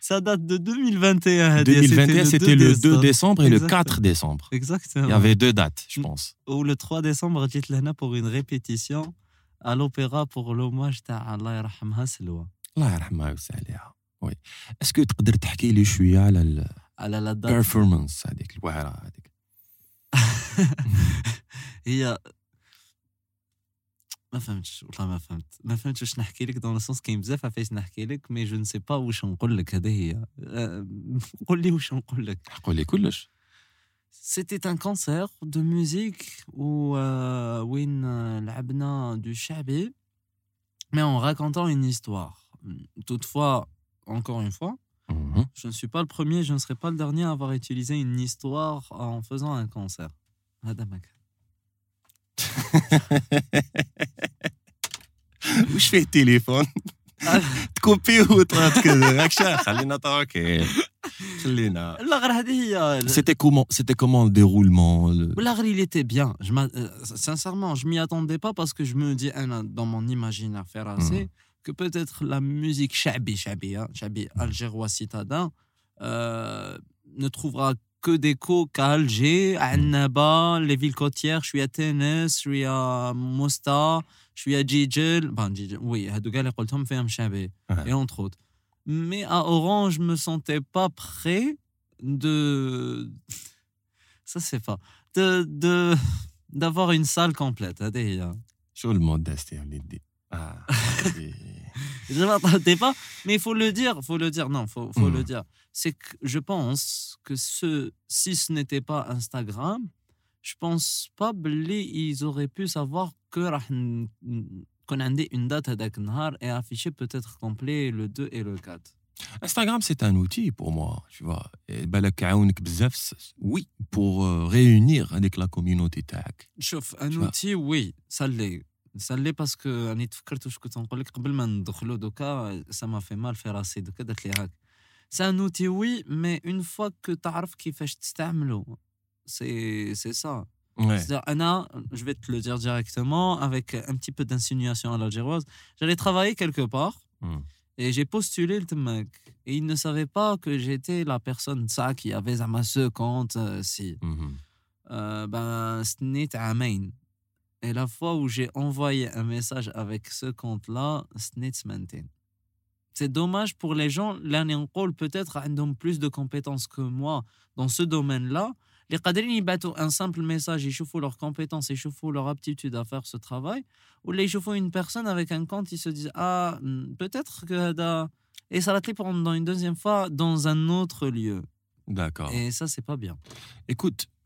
ça date de 2021. 2021, c'était le 2 décembre et le 4 décembre. Exactement. Il y avait deux dates, je mmh. pense. Ou le 3 décembre, j'étais là pour une répétition à l'opéra pour l'hommage à Allah yarhamha Selwa. Allah yarhamha Selwa. Oui. Est-ce que tu peux me parler un peu على على la performance هذيك الوعره هذيك هي ما فهمتش والله ما فهمت. ما فهمتش واش نحكي لك. دون سونس كاين بزاف عفايس نحكي لك مي جو نسي با واش نقول لك. هذه C'était un concert de musique où euh, Win euh, Labna du Chabé, mais en racontant une histoire. Toutefois, encore une fois, je ne suis pas le premier, je ne serai pas le dernier à avoir utilisé une histoire en faisant un concert. Madame وش فيه التليفون؟ تكوبيو وطلعت كذا راك شايف خلينا اوكي خلينا لا غير هذه هي سيتي كومون سيتي كومون ديرولمون il était bien. Je euh, sincèrement je m'y attendais pas parce que je me dis hein, dans mon imaginaire faire assez que peut-être la musique chabi chabi hein, chabi algérois citadin euh, ne trouvera que des cours qu'à Alger, à Annaba, les villes côtières. Je suis à Tennis, je suis à Mosta, je suis à Djidjel. Ben, oui, à Dougal et et entre autres. Mais à Orange, je me sentais pas prêt de. Ça, c'est pas. De. de... D'avoir une salle complète. Sur le monde d'Asté. *laughs* pas, mais il faut le dire, faut le dire, non, faut, faut le hmm. dire. C'est que je pense que ce, si ce n'était pas Instagram, je pense pas qu'ils auraient pu savoir que qu'on a une date à Daknar et afficher peut-être complet le 2 et le 4. Instagram, c'est un outil pour moi, tu vois. Oui, pour euh, réunir avec la communauté. Un outil, oui, ça l'est ça l'est parce que انا تفكرت واش كنت نقول لك قبل ما ندخلو دوكا ça m'a fait mal في راسي دوكا درت لي هاك سا نوتي وي مي اون فوا كو تعرف كيفاش تستعملو سي سي سا Ouais. Anna, je vais te le dire directement, avec un petit peu d'insinuation à l'algéroise. J'allais travailler quelque part mmh. et j'ai postulé le mec. Et il ne savait pas que j'étais la personne ça qui avait à ma euh, mmh euh, ben, ce compte si. Ben, c'était à Maine. Et la fois où j'ai envoyé un message avec ce compte-là, c'est dommage pour les gens. L'année en peut-être, ont plus de compétences que moi dans ce domaine-là. Les Qadrini battent un simple message, ils chauffent leurs compétences, ils chauffent leur aptitude à faire ce travail. Ou les chauffent une personne avec un compte, ils se disent Ah, peut-être que. Et ça la pour une deuxième fois dans un autre lieu. D'accord. Et ça, c'est pas bien. Écoute,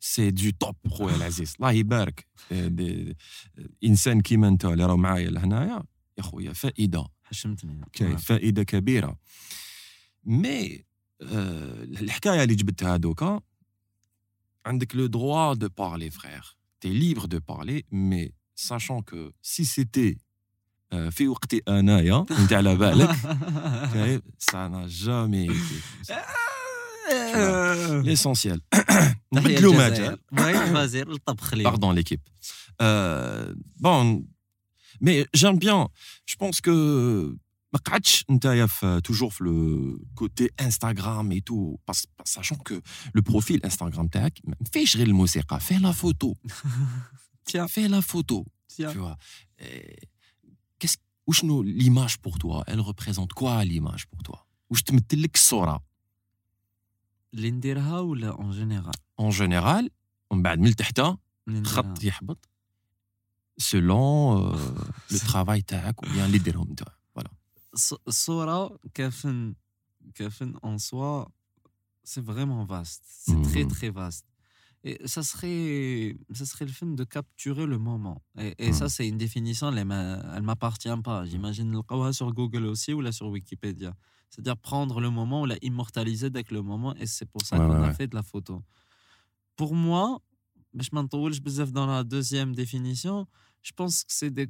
سي دو توب خويا العزيز. الله يبارك. إنسان كيما أنت اللي راه معايا لهنايا يا خويا فائدة. حشمتني. فائدة كبيرة. مي الحكاية اللي جبتها دوكا عندك لو droit de parler frère. T'es libre de parler mais sachant que si c'était في وقتي أنايا *laughs* انت على بالك *laughs* jamais été L'essentiel. *coughs* Hein. Pardon l'équipe. Euh, bon, mais j'aime bien. Je pense que ما قعدتش نتايا toujours le côté Instagram et tout sachant que le profil Instagram تاعك ما فيهش غير الموسيقى la photo. *laughs* Tiens. Fais la photo. Tiens. Tu vois. Qu'est-ce l'image pour toi? Elle représente quoi l'image pour toi? واش تمثل لك الصوره Lindera ou là en général? En général, on va admettre, hein? Selon euh, *laughs* le travail que tu as accompli en Voilà. ou là en général. Ce qu'a fait en soi, c'est vraiment vaste, c'est mm. très très vaste. Et ça serait le film de capturer le moment. Et ça, mm. c'est une définition, elle ne m'appartient pas. J'imagine le quoi sur Google aussi ou là sur Wikipédia c'est-à-dire prendre le moment ou la immortaliser avec le moment et c'est pour ça qu'on a fait de la photo pour moi je m'entoure dans la deuxième définition je pense que c'est de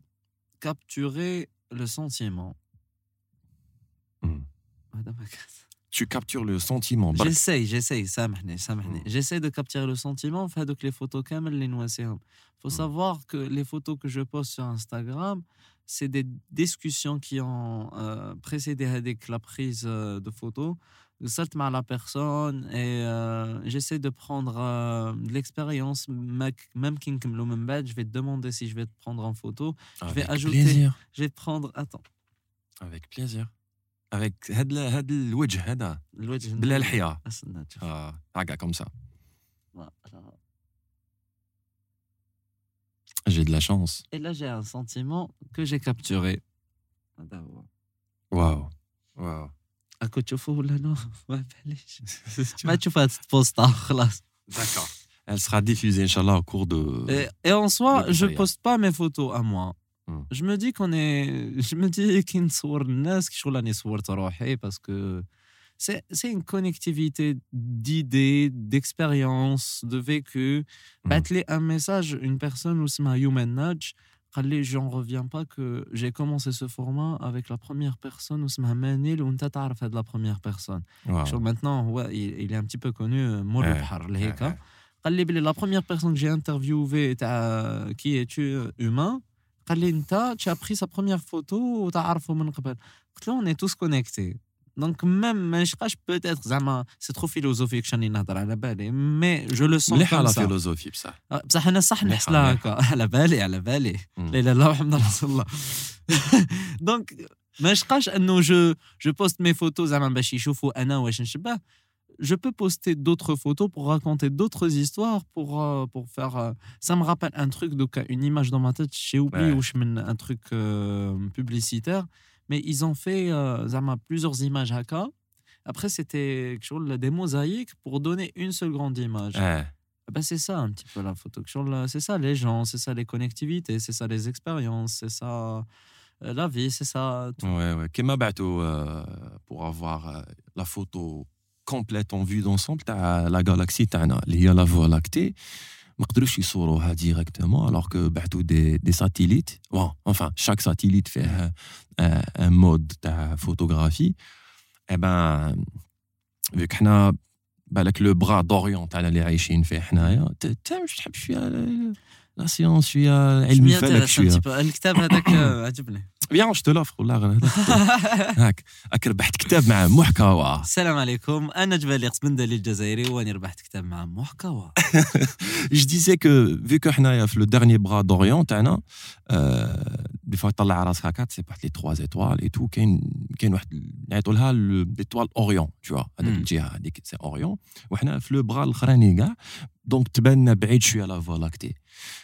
capturer le sentiment. Hmm. Tu captures le sentiment. J'essaye, j'essaye, ça hmm. J'essaie de capturer le sentiment, fait donc les photos comme les Il faut hmm. savoir que les photos que je poste sur Instagram, c'est des discussions qui ont euh, précédé avec la prise euh, de photos. Je salte la personne et euh, j'essaie de prendre euh, de l'expérience. Même King je vais te demander si je vais te prendre en photo. Avec je vais ajouter. Plaisir. Je vais prendre. Attends. Avec plaisir. Avec هذا الوجه هذا الوجه بلا ah, comme ça voilà. J'ai de la chance. Et là, j'ai un sentiment que j'ai capturé. Waouh. Waouh. اكو تشوفوا ولا نو ما باليش ما تشوف هاد البوست خلاص Elle sera diffusée, Inch'Allah, au cours de. Et, en soi, je ne poste pas mes photos à moi. Hmm. Je me dis qu'on est. Je me dis qu'il y a des gens là, parce que c'est une connectivité d'idées, d'expériences, de vécu. Mmh. Battre un message, une personne ou c'est ma human nudge, j'en reviens pas que j'ai commencé ce format avec la première personne ou c'est ma manil ou de la première personne. Wow. Maintenant, ouais, il, est un petit peu connu, euh, la première personne que j'ai interviewée, qui es-tu euh, humain tu as pris sa première photo ou tu as on est tous connectés. دونك ميم ما نشقاش بوتيتر زعما سي ترو فيلوزوفيك شاني نهضر على بالي مي جو لو سون مليحه لا فيلوزوفي بصح بصح انا صح نحس لها هكا. *laughs* على بالي على بالي. لا اله الا الله محمد je peux poster d'autres photos pour raconter d'autres histoires, pour, euh, faire. Euh, ça me rappelle un truc, une image dans ma tête, j'ai oublié je un truc euh, publicitaire. Mais ils ont fait euh, plusieurs images haka. Après, c'était des mosaïques pour donner une seule grande image. Ouais. Ben, c'est ça un petit peu la photo. C'est ça les gens, c'est ça les connectivités, c'est ça les expériences, c'est ça euh, la vie, c'est ça. Tout. Ouais, ouais. Kema Bato, euh, pour avoir euh, la photo complète en vue d'ensemble, tu la galaxie, tu la Voie lactée. مقدروش يصوروها ديريكتومون الوغ كو بعثوا دي دي ساتيليت بون انفان شاك ساتيليت فيه vu que le bras d'orient à les aïchines fait nous la science elle بيان جو تلوفر والله *laughs* هاك راك ربحت كتاب مع محكوى السلام عليكم. أنا جبالي قسبندلي الجزائري وأني ربحت كتاب مع محكوى جو ديزي كو فيكو حنايا في لو ديرني بغا دوريون تاعنا دي فوا طلع راسك هكا تسي واحد لي 3 ايتوال اي تو كاين كاين واحد نعيطوا لها ليتوال اوريون تو هذيك الجهه هذيك سي اوريون وحنا في لو بغا الاخراني كاع دونك تبان بعيد شوية لا فوا لاكتي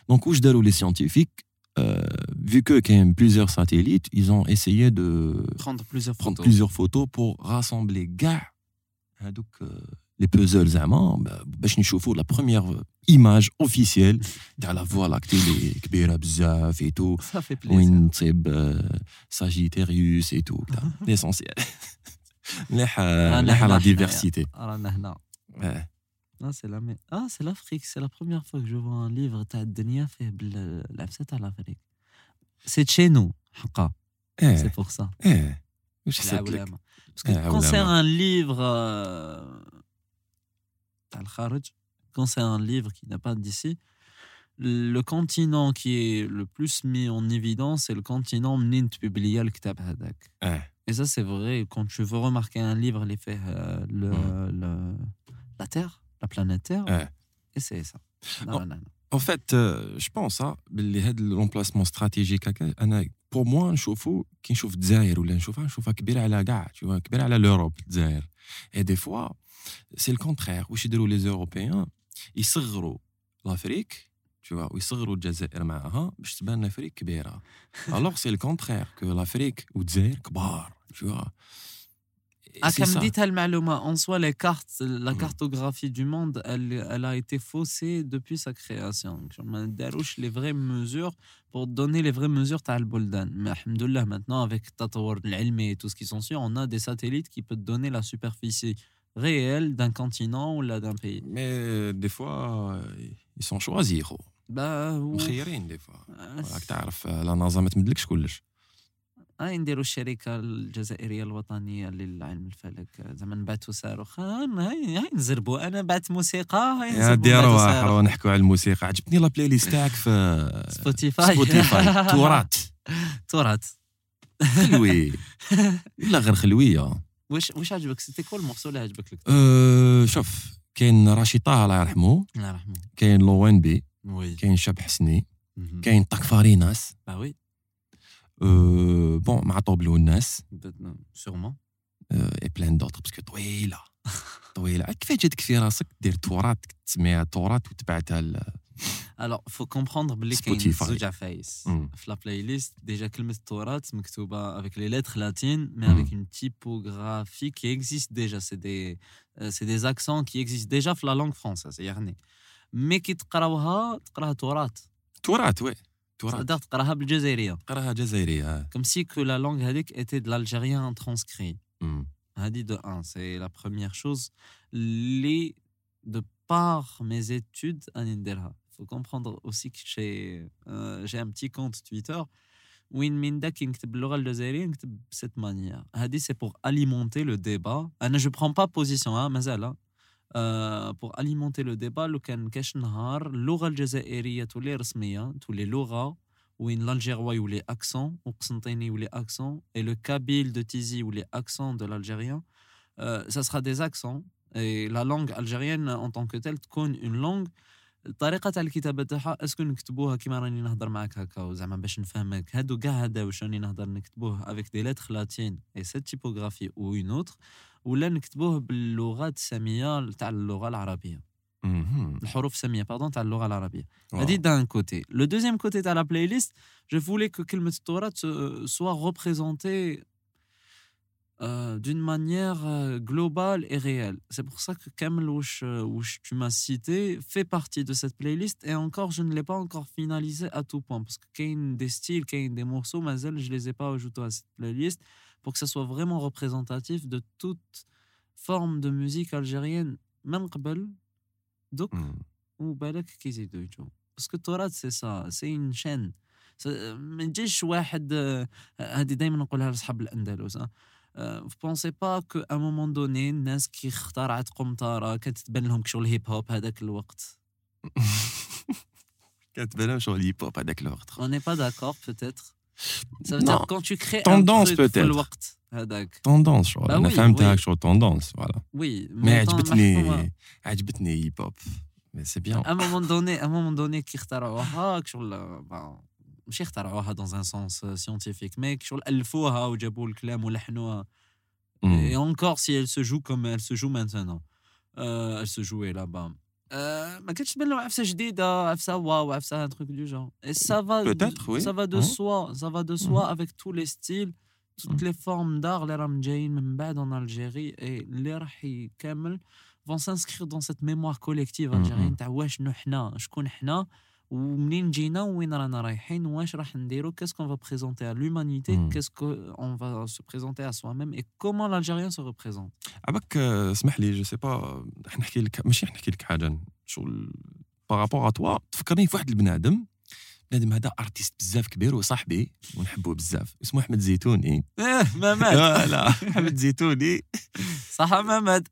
دونك واش داروا لي سيونتيفيك Euh, vu que quand même plusieurs satellites, ils ont essayé de prendre plusieurs, photos. pour rassembler gars. Hein, donc, euh, les puzzles زعما باش نشوفوا la première image officielle *laughs* تاع la voie lactée اللي كبيره بزاف et tout. وين تصيب euh, Sagittarius et tout. L'essentiel. La diversité. Ah, c'est la... ah, c'est l'Afrique. C'est la première fois que je vois un livre تاع الدنيا فيه بالعفسة تاع l'Afrique. C'est chez nous, eh, c'est pour ça. Eh, je sais Parce que eh, quand c'est un livre euh, quand c'est un livre qui n'a pas d'ici, le continent qui est le plus mis en évidence, c'est le continent منين تبيبليا الكتاب هذاك. Et ça, c'est vrai. Quand tu veux remarquer un livre, les euh, hmm. la terre, la planète Terre. Ouais. Essayez ça. En fait, euh, je pense hein, le remplacement stratégique, hein, pour moi, نشوفه كي نشوف الجزائر ولا نشوفها نشوفها كبيره على كاع tu كبيره à l'Europe الجزائر et des fois c'est le contraire les européens l'Afrique tu vois hein, *laughs* alors c'est le contraire que l'Afrique tu vois en soi, les cartes, la mm. cartographie du monde, elle, elle a été faussée depuis sa création. Darouche les vraies mesures pour donner les vraies mesures à Al-Boldan. Mais alhamdoulilah, maintenant, avec l'Ilmi et tout ce qui s'en suit, on a des satellites qui peuvent donner la superficie réelle d'un continent ou d'un pays. Mais euh, des fois, euh, ils sont choisis. Bah, des fois. La هاي نديروا الشركة الجزائرية الوطنية للعلم الفلك. زعما نبعثوا صاروخ. هاي هاي نزربوا. أنا بعت موسيقى هاي نزربوا ديروا حروا نحكوا على الموسيقى. عجبتني لا بلاي ليست تاعك في سبوتيفاي سبوتيفاي *laughs* تورات. تورات. خلوي. *laughs* لا غير خلوية. واش واش عجبك؟ سيتي كول المورسو اللي عجبك لك؟ أه شوف كاين راشي طه الله يرحمه. الله يرحمه. كاين لوين بي. كاين شاب حسني كاين طاك فاريناس Euh, bon, ma tobli ou. Sûrement. Euh, et plein d'autres, parce que tu es là. Tu es là. Qu'est-ce que tu fais là C'est que tu que tu mets à tu bats à alors, il faut comprendre que face. Hmm. La playlist, déjà que le Torah, c'est avec les lettres latines, mais hmm. avec une typographie qui existe déjà. C'est des, euh, des accents qui existent déjà dans la langue française. Mais qui te parle, tu Torah. Torah, oui. Comme si que la langue était de l'algérien intranscrit. Hadi de 1, c'est la première chose. Les, de par mes études, il faut comprendre aussi que j'ai euh, un petit compte Twitter où il de cette manière. Hadi, c'est pour alimenter le débat. Ah, je ne prends pas position, hein, mais euh, pour alimenter le débat نهار اللغه الجزائريه تولي رسميه تولي لغه وين l'algérois ou les accents ou les accents et le kabyle de Tizi ou les accents de l'algérien euh, ça sera des accents et la langue algérienne en tant que telle تكون une langue. تاعها اسكو نكتبوها typographie ou une autre. ولا نكتبوه باللغات الساميه تاع اللغه العربيه الحروف الساميه باردون تاع اللغه العربيه هذه دان كوتي لو دوزيام كوتي تاع لا بلاي ليست جو فولي كو كلمه التراث سوا ريبريزونتي Euh, d'une manière euh, globale et réelle. C'est pour ça que Kamel Wush, Wush, tu m'as cité, fait partie de cette playlist et encore, je ne l'ai pas encore finalisé à tout point. Parce que Kane des styles, Kane des morceaux, mais je ne les ai pas ajoutés à cette playlist pour que ça soit vraiment représentatif de toute forme de musique algérienne, même ou balak kizid doujo. Parce que Torah, c'est ça, c'est une chaîne. Euh, mais euh, hein. euh, pensez pas qu'à un moment donné, hip-hop. *laughs* On n'est pas d'accord, peut-être. Ça veut non. dire quand tu crées tendance peut-être. Tendance, genre. Bah, oui, oui. Genre, tendance, voilà. Oui, mais عجبتني عجبتني hip hop. Mais c'est bien. À un moment donné, à un moment donné qui اخترعوها شغل bah, dans un sens euh, scientifique, mais شغل الفوها وجابوا الكلام ولحنوها. Et encore si elle se joue comme elle se joue maintenant. Euh, elle se jouait là-bas. Euh, ma quête chbel عفسه جديده عفسه واو un truc du genre et ça va peut-être oui ça va de soi ça va de soi avec tous les styles toutes les formes d'art les راهم جايين من en Algérie et les راح كامل vont s'inscrire dans cette mémoire collective algérienne تاع واش حنا شكون حنا ومنين جينا وين رانا رايحين واش راح نديرو qu'est-ce qu'on va présenter à l'humanité qu'est-ce qu'on va se présenter à soi-même et comment l'Algérien se représente. عباك اسمح لي جو سي با نحكي لك ماشي نحكي لك حاجة شغل بارابور ا توا تفكرني في واحد البنادم بنادم هذا ارتيست بزاف كبير وصاحبي ونحبه بزاف اسمه أحمد زيتوني. آه ماماد. لا أحمد زيتوني. صح ماماد.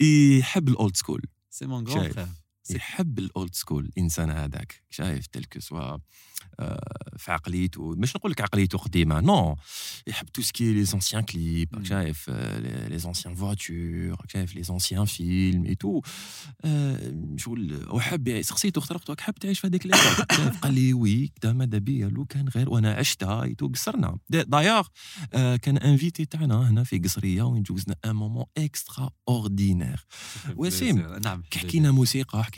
يحب الاولد سكول سي مون غران فرير يحب الأولد سكول الانسان هذاك شايف تلك سوا في عقليته مش نقول لك عقليته قديمة نو يحب تو سكي لي زونسيان كليب شايف لي زونسيان فواتور شايف لي زونسيان فيلم اي تو شغل وحب سقسيته اخترقته حاب تعيش في هذيك الايبوك *coughs* قال لي وي ماذا بيا لو كان غير وأنا عشتها اي تو قصرنا. دايوغ كان انفيتي تاعنا هنا في قصرية وين جوزنا ان مومون اكسترا اوردينير وسيم نعم حكينا موسيقى حكينا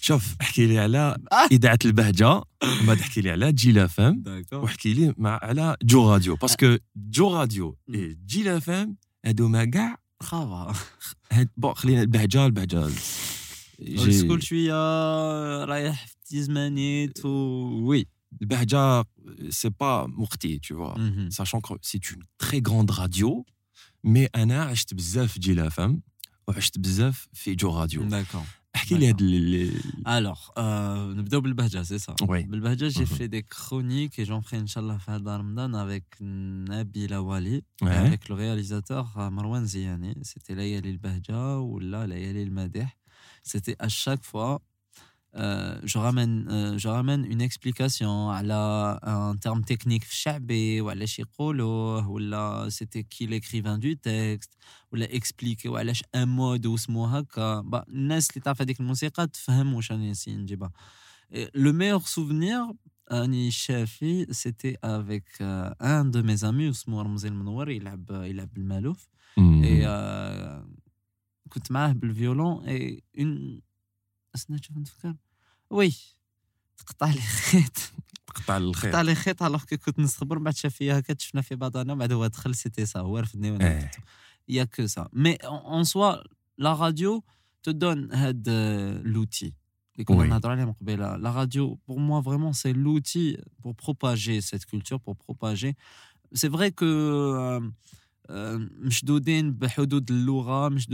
Shaf, épaulé à idée à la Bahia, bah épaulé à Gilafm, et Joe Radio. Parce que Joe Radio, Gilafm, a de magas. Choua, hé, bo, xaline les Bahia, les Bahia. Je veux te dire, oui. Pas tu vois. Sachant que c'est une très grande radio, mais Anna a jeté Radio. *laughs* Alors, euh, nous c'est ça oui. بالبهجة, j'ai fait des chroniques et j'en ferai Inch'Allah Ramadan avec Nabil Awali, ouais. avec le réalisateur euh, Marwan Ziyani. C'était Layali al-Bahja ou là Layali Madeh. C'était à chaque fois euh, je ramène euh, je ramène une explication à la, un terme technique شعبي وعلى شي يقولوه ولا c'était qui l'écrivain du texte ولا expliquer وعلاش un mode واسمو هكا bah, الناس الموسيقى le meilleur souvenir اني c'était avec euh, un de mes amis اسمه رمزي المنور يلعب يلعب بالمالوف mm -hmm. et euh, et une oui, alors que nous sommes en train de faire des choses, nous sommes en train de faire des que radio culture, pour propager. It's vrai que je suis en je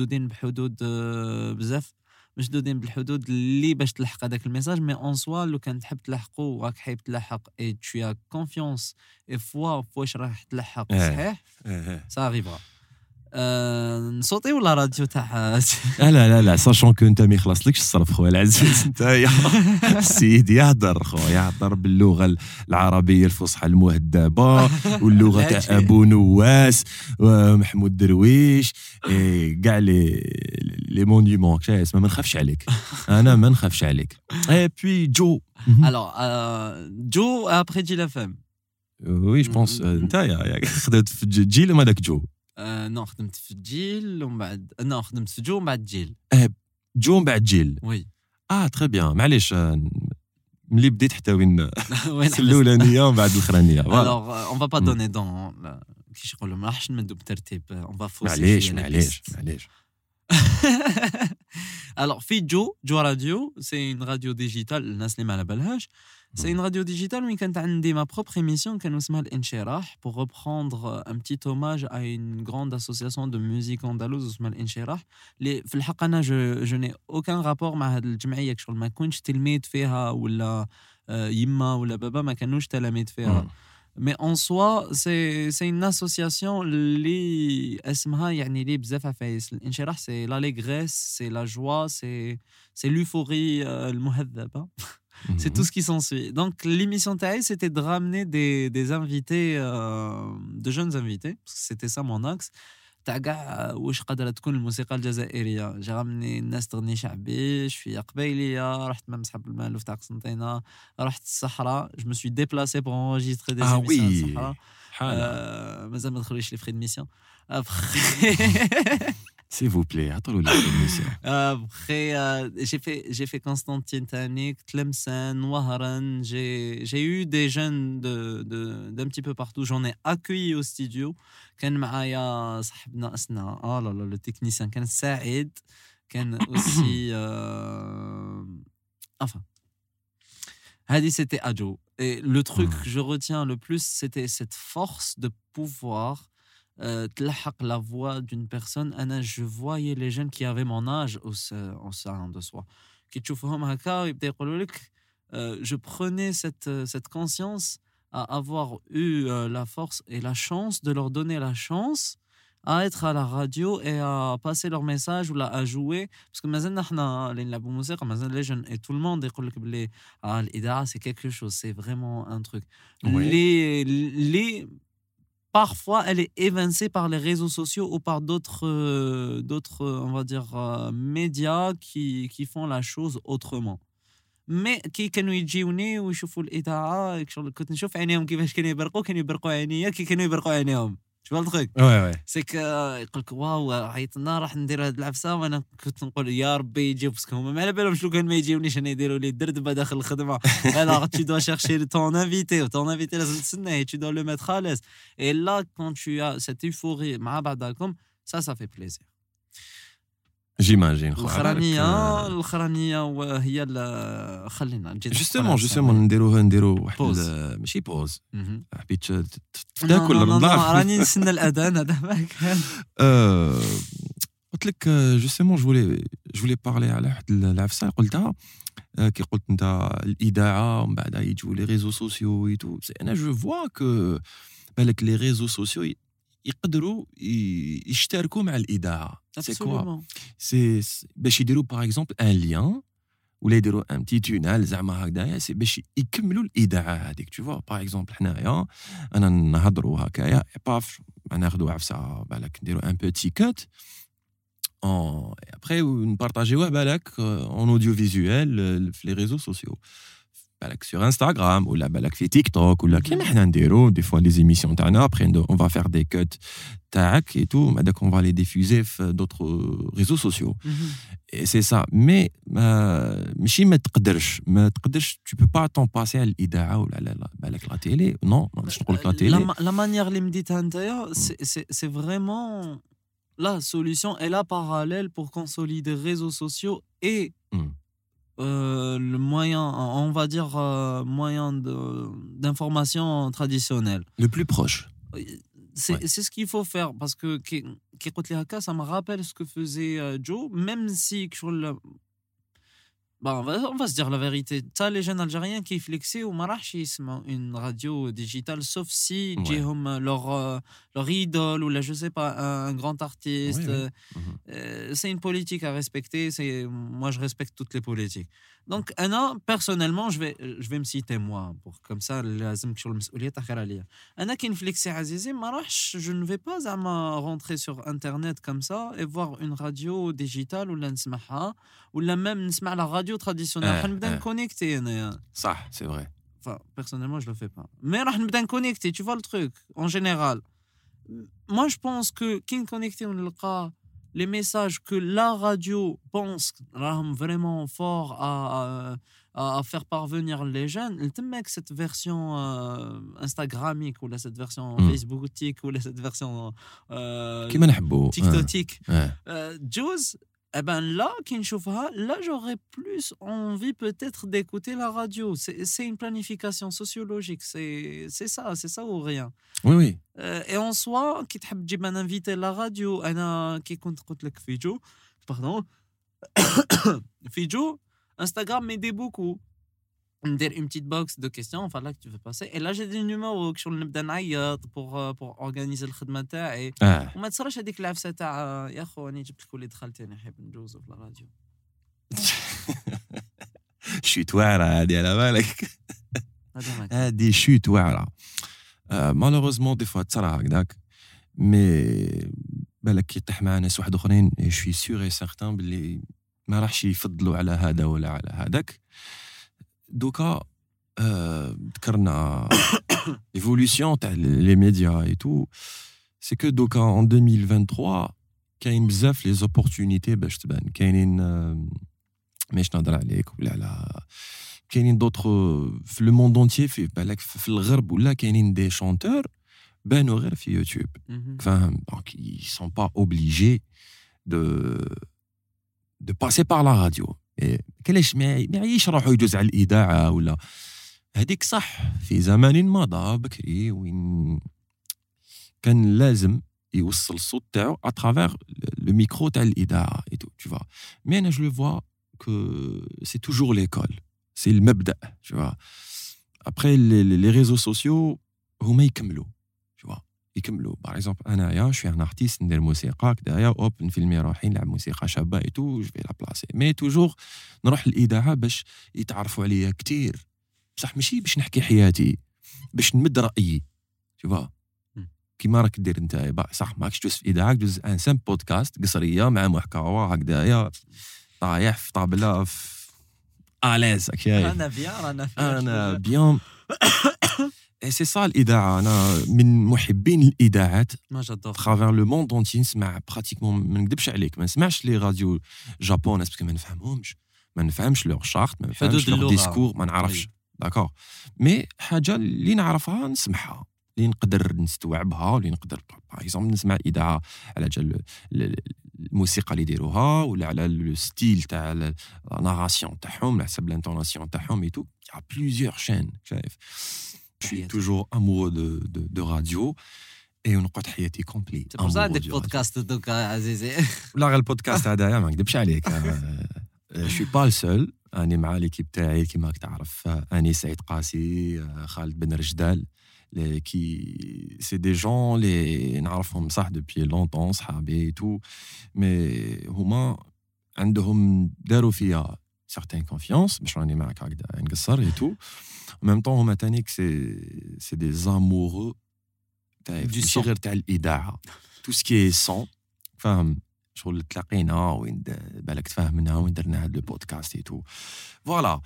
suis. مشدودين بالحدود اللي باش تلحق هذاك الميساج مي اون سوا لو كان تحب تلحقو وراك حايب تلحق اي تو كونفيونس اي فوا واش راح تلحق صحيح؟ سا اريفا نصوتي ولا راديو تاع لا لا لا ساشون كو انت ما يخلصلكش الصرف خويا العزيز. *laughs* انت السيد *laughs* يهدر خويا يهدر باللغة العربية الفصحى المهذبة *laughs* واللغة تاع أبو نواس ومحمود درويش. كاع لي لي مونيمون ما نخافش عليك. أنا ما نخافش عليك. اي بي جو الوغ جو ابري جيل اف ام وي جو بونس انت خدمت في جيل ما داك جو آه *laughs* *laughs* Alors on va pas donner dans, qu'est-ce qu'on le mange, même on va faire. *laughs* Alors, fitjo, fitjo radio, c'est une radio digitale, n'assumer à la. C'est une radio digitale, mais quand j'ai ma propre émission, pour reprendre euh, un petit hommage à une grande association de musique andalouse, Les, je, je n'ai aucun rapport avec cette فيها ولا euh, يما ولا بابا ما كانوش تلاميذ فيها. Mm. Mais en soi c'est une association les اسمها يعني لي بزاف c'est l'allégresse c'est la joie c'est c'est l'euphorie euh, المهذبه *laughs* C'est mhm. tout ce qui s'ensuit. Donc, l'émission Taille, c'était de ramener des, invités, euh, de jeunes invités, parce que c'était ça mon axe. Musique. J'ai ramené Nestor Nishabi, je suis à je suis allé à Sahara, je je me suis déplacé pour enregistrer des. Ah oui! Mais ça m'a trouvé les de *laughs* S'il vous plaît, attendez, *laughs* Après, euh, j'ai fait, j'ai fait Constantine Tanik, Tlemcen, Waharan. J'ai, j'ai eu des jeunes de, de, d'un petit peu partout. J'en ai accueilli au studio. كان معايا صاحبنا اسنا اه لا لا لو تكنيسيان كان سعيد كان اوسي enfin c'était Ajo et le truc que je retiens le plus c'était cette force de pouvoir euh, la voix d'une personne. je voyais les jeunes qui avaient mon âge au sein de soi euh, je prenais cette, cette conscience à avoir eu euh, la force et la chance de leur donner la chance à être à la radio et à passer leur message ou à jouer. Parce que les jeunes et tout le monde ah, c'est quelque chose c'est vraiment un truc. Les, les parfois elle est évincée par les réseaux sociaux ou par d'autres, euh, d'autres euh, on va dire, euh, médias qui, qui font la chose autrement. مي كي كانوا يجيوني ويشوفوا الاذاعه عينيهم كيفاش ouais ouais c'est que يقول لك واو عيطنا راح ندير هاد العفسة. وأنا كنت نقول يا ربي يجيو باسكو هما ما على بالهم شنو كان ما يجيونيش أنا يديروا لي الدردبه داخل الخدمة. *laughs* alors tu dois chercher ton invité. ton invité لازم تسناه. Tu dois le mettre à l'aise. Et là quand tu as cette euphorie مع بعضكم ça ça fait plaisir. جيماجين الاخرانيه الاخرانيه وهي خلينا جوستومون جوستومون نديروها نديرو واحد ماشي بوز حبيت تاكل الرمضان. راني نستنى الأذان هذا كان. *laughs* قلت لك جوستومون جو فولي جو فولي بارلي على واحد العفسه قلتها كي قلت أنت الإذاعة ومن بعد يجوا لي ريزو سوسيو أنا جو فوا كو بالك لي ريزو سوسيو Il y a des choses comme. C'est quoi? C'est par exemple un lien, ou un petit tunnel, a. Par exemple, un aéro, un petit on partage euh، en audiovisuel euh، les réseaux sociaux balak sur Instagram ou la balak sur TikTok ou la كيما حنا نديرو des fois les émissions تاعنا après on va faire des cuts tac et tout. Donc on va les diffuser sur d'autres réseaux sociaux. Mhm. Et c'est ça. Mais ماشي ما تقدرش ما تقدرش tu peux pas t'en passer à l'idaa'a ou la la télé. Non ما نقدرش نقول la euh, télé. la manière اللي مديتها mm. c'est vraiment la solution. Est là parallèle pour consolider réseaux sociaux et mm. Euh, le moyen, on va dire, euh, moyen d'information traditionnel. Le plus proche. C'est ce qu'il faut faire parce que ça me rappelle ce que faisait euh, Joe, même si Bon, on va, se dire la vérité. Ça, les jeunes Algériens qui flexent ou marachisme, une radio digitale, sauf si ouais. leur, euh, leur idole ou là, je sais pas, un, grand artiste. Euh, mhm. euh, c'est une politique à respecter. Moi, je respecte toutes les politiques. Donc, personnellement, je vais, je vais me citer moi, pour comme ça, je ne vais pas rentrer sur Internet comme ça et voir une radio digitale ou la ou la même la radio traditionnelle. On va connecter. Ça, c'est vrai. Enfin, personnellement, je le fais pas. Mais connecter, tu vois le truc, en général. Moi, je pense que on le les messages que la radio pense vraiment fort à, à, faire parvenir les jeunes, cette version euh, Instagramique ou cette version mm. Facebooktique ou cette version euh, TikTok. Euh, Jules, eh ben là, là, j'aurais plus envie peut-être d'écouter la radio. C'est une planification sociologique, c'est ça, c'est ça ou rien? Oui, oui. Euh, et en soi, qui t'habite un invité la radio, qui compte le Fidjo, pardon, *coughs* Fidjo, Instagram m'aidait beaucoup. Box de questions enfin là que tu veux passer. Et là j'ai des numéros que je نبدا نعيط euh, pour organiser الخدمه تاعي وما تصراش هذيك العفسه تاع يا خو راني جبت لك وليد خالتي نحب نجوز في الراديو شوت واعره هذه على بالك هذه شوت واعره مالوغوزمون دي فوا تصرا هكذاك مي بالك كي يطيح مع ناس واحد اخرين شوي سيغ اي سارتان باللي ما راحش يفضلوا على هذا ولا على هذاك Doka, euh, l'évolution, *coughs* les médias et tout, c'est que Doka, en 2023, il y a les opportunités, ben, ben, il y a une. Il y a une. d'autres. Le monde entier, fait. il y a des chanteurs. Ben horaire sur YouTube. Mhm. Enfin, ils ne sont pas obligés de, de passer par la radio. كلاش ما يعيش روحو يدوز على الاذاعه ولا. هذيك صح في زمان مضى بكري وين كان لازم يوصل الصوت تاعو اترافيغ لو ميكرو تاع الاذاعه اي تو تو مي أنا جو لو فوا كو سي توجور ليكول سي المبدا تو فوا ابخي لي ريزو سوسيو هما يكملوا. يكملوا. باغ اكزومبل انايا شوي ان ارتيست ندير موسيقى كدايا أوب نفيلمي روحي نلعب موسيقى شابة اي تو جو في لا بلاسي مي توجور نروح للإذاعة باش يتعرفوا عليا كثير بصح ماشي باش نحكي حياتي باش نمد رأيي. شوفا كيما راك دير أنت صح ماكش تدوز في إذاعة دوز ان سام بودكاست قصرية مع محتوى هكذايا طايح في طابلة في اليز أنا بيان أنا أنا بيان *coughs* *coughs* سي سا الاذاعه أنا من محبين الاذاعات ترافير لو موند اونتي نسمع براتيكمون ما نكذبش عليك ما نسمعش لي راديو جابونيز باسكو ما نفهمهمش ما نفهمش لوغ شارت ما نفهمش لوغ ديسكور ما نعرفش داكور مي حاجة اللي نعرفها نسمعها اللي نقدر نستوعبها اللي نقدر باغ اكزومبل نسمع اذاعه على جال الموسيقى اللي يديروها ولا على لو ستيل تاع لا ناراسيون تاعهم على حسب لانتوناسيون تاعهم اي تو بليزيور شين شايف suis toujours amoureux de, de, radio. Et une fois que tu complet. C'est des podcasts, tout cas, *laughs* podcast, je ne suis pas le seul. Je suis pas le seul. Qui m'a dit Khaled Ben Rajdal. C'est des gens, les ça depuis longtemps, tout. Mais, ils ont certaine confiance, et tout. En même temps, on c'est des amoureux du Tout ce qui est son enfin, شغل تلاقينا وين بالك تفاهمنا وين درنا هذا البودكاست تو فوالا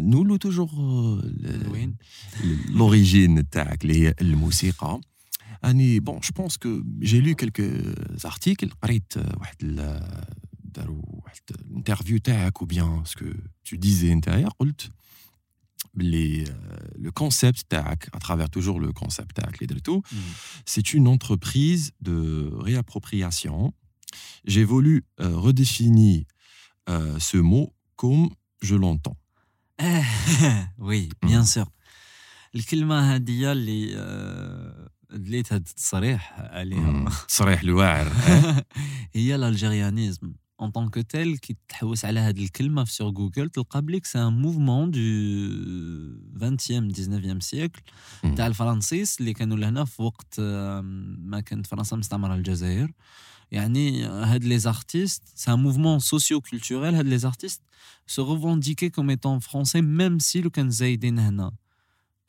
نولو توجور وين لوريجين تاعك اللي هي الموسيقى اني بون جو بونس كو جي لو كلكو زارتيكل قريت واحد l'interview tag ou bien ce que tu disais derrière euh, le concept tag à travers toujours le concept tag c'est une entreprise de réappropriation. J'ai voulu euh, redéfinir euh, ce mot comme je l'entends. *laughs* Oui mm. bien sûr. Le climat il y a les en tant que tel qui تحوس على هذه الكلمه sur Google tu تلقى بليك c'est un mouvement du 20e 19e siècle. تاع الفرنسيس اللي كانوا لهنا في وقت ما كانت فرنسا مستعمره الجزائر يعني هاد les artistes c'est un mouvement socio-culturel les artistes se revendiquaient comme étant français même si le كان زايدين هنا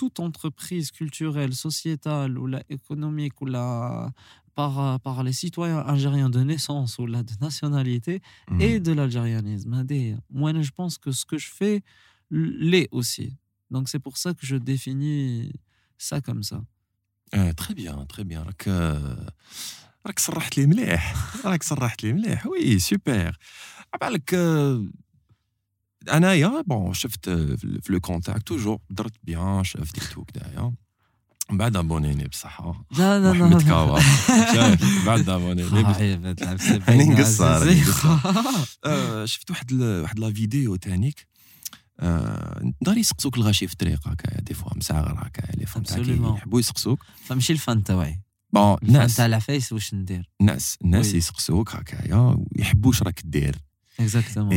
toute entreprise culturelle, sociétale ou la économique ou la par, par les citoyens algériens de naissance ou la de nationalité mmh. et de l'algérianisme. Moi, je pense que ce que je fais l'est aussi. Donc c'est pour ça que je définis ça comme ça. Très bien, très bien. Donc, euh... راك انايا بون شفت في لو كونتاكت توجور درت بيان شفت تو كدايا. من بعد ابونيني بصحة. لا لا لا محمد كاوا بعد ابونيني هاني نقصر شفت واحد واحد لا فيديو تانيك. دار يسقسوك الغاشي في الطريق هكايا دي فوا مساغر هكايا لي فهم تاعك يحبوا يسقسوك. فمشي الفن تاعي بون الناس تاع العفايس واش ندير؟ الناس الناس يسقسوك هكايا ويحبوا واش راك دير. اكزاكتومون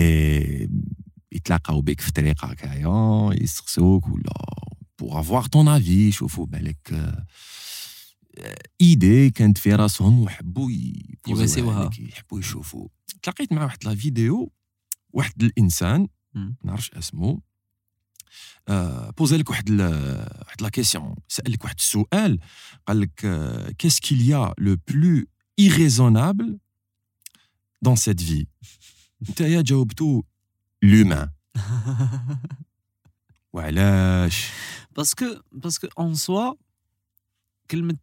يتلاقاو بك في الطريق هكايا يسقسوك ولا بوغ افواغ طون افي يشوفوا بالك ايدي كانت في راسهم وحبوا يواسيوها. يحبوا يشوفوا. تلاقيت مع واحد لا فيديو واحد الإنسان ما نعرفش اسمه بوزا لك واحد واحد لا كيسيون سالك واحد السؤال قال لك كيس كيليا لو بلو ايريزونابل دون سيت في نتايا جاوبتو l'humain. وعلاش باسكو باسكو اون سوا كلمة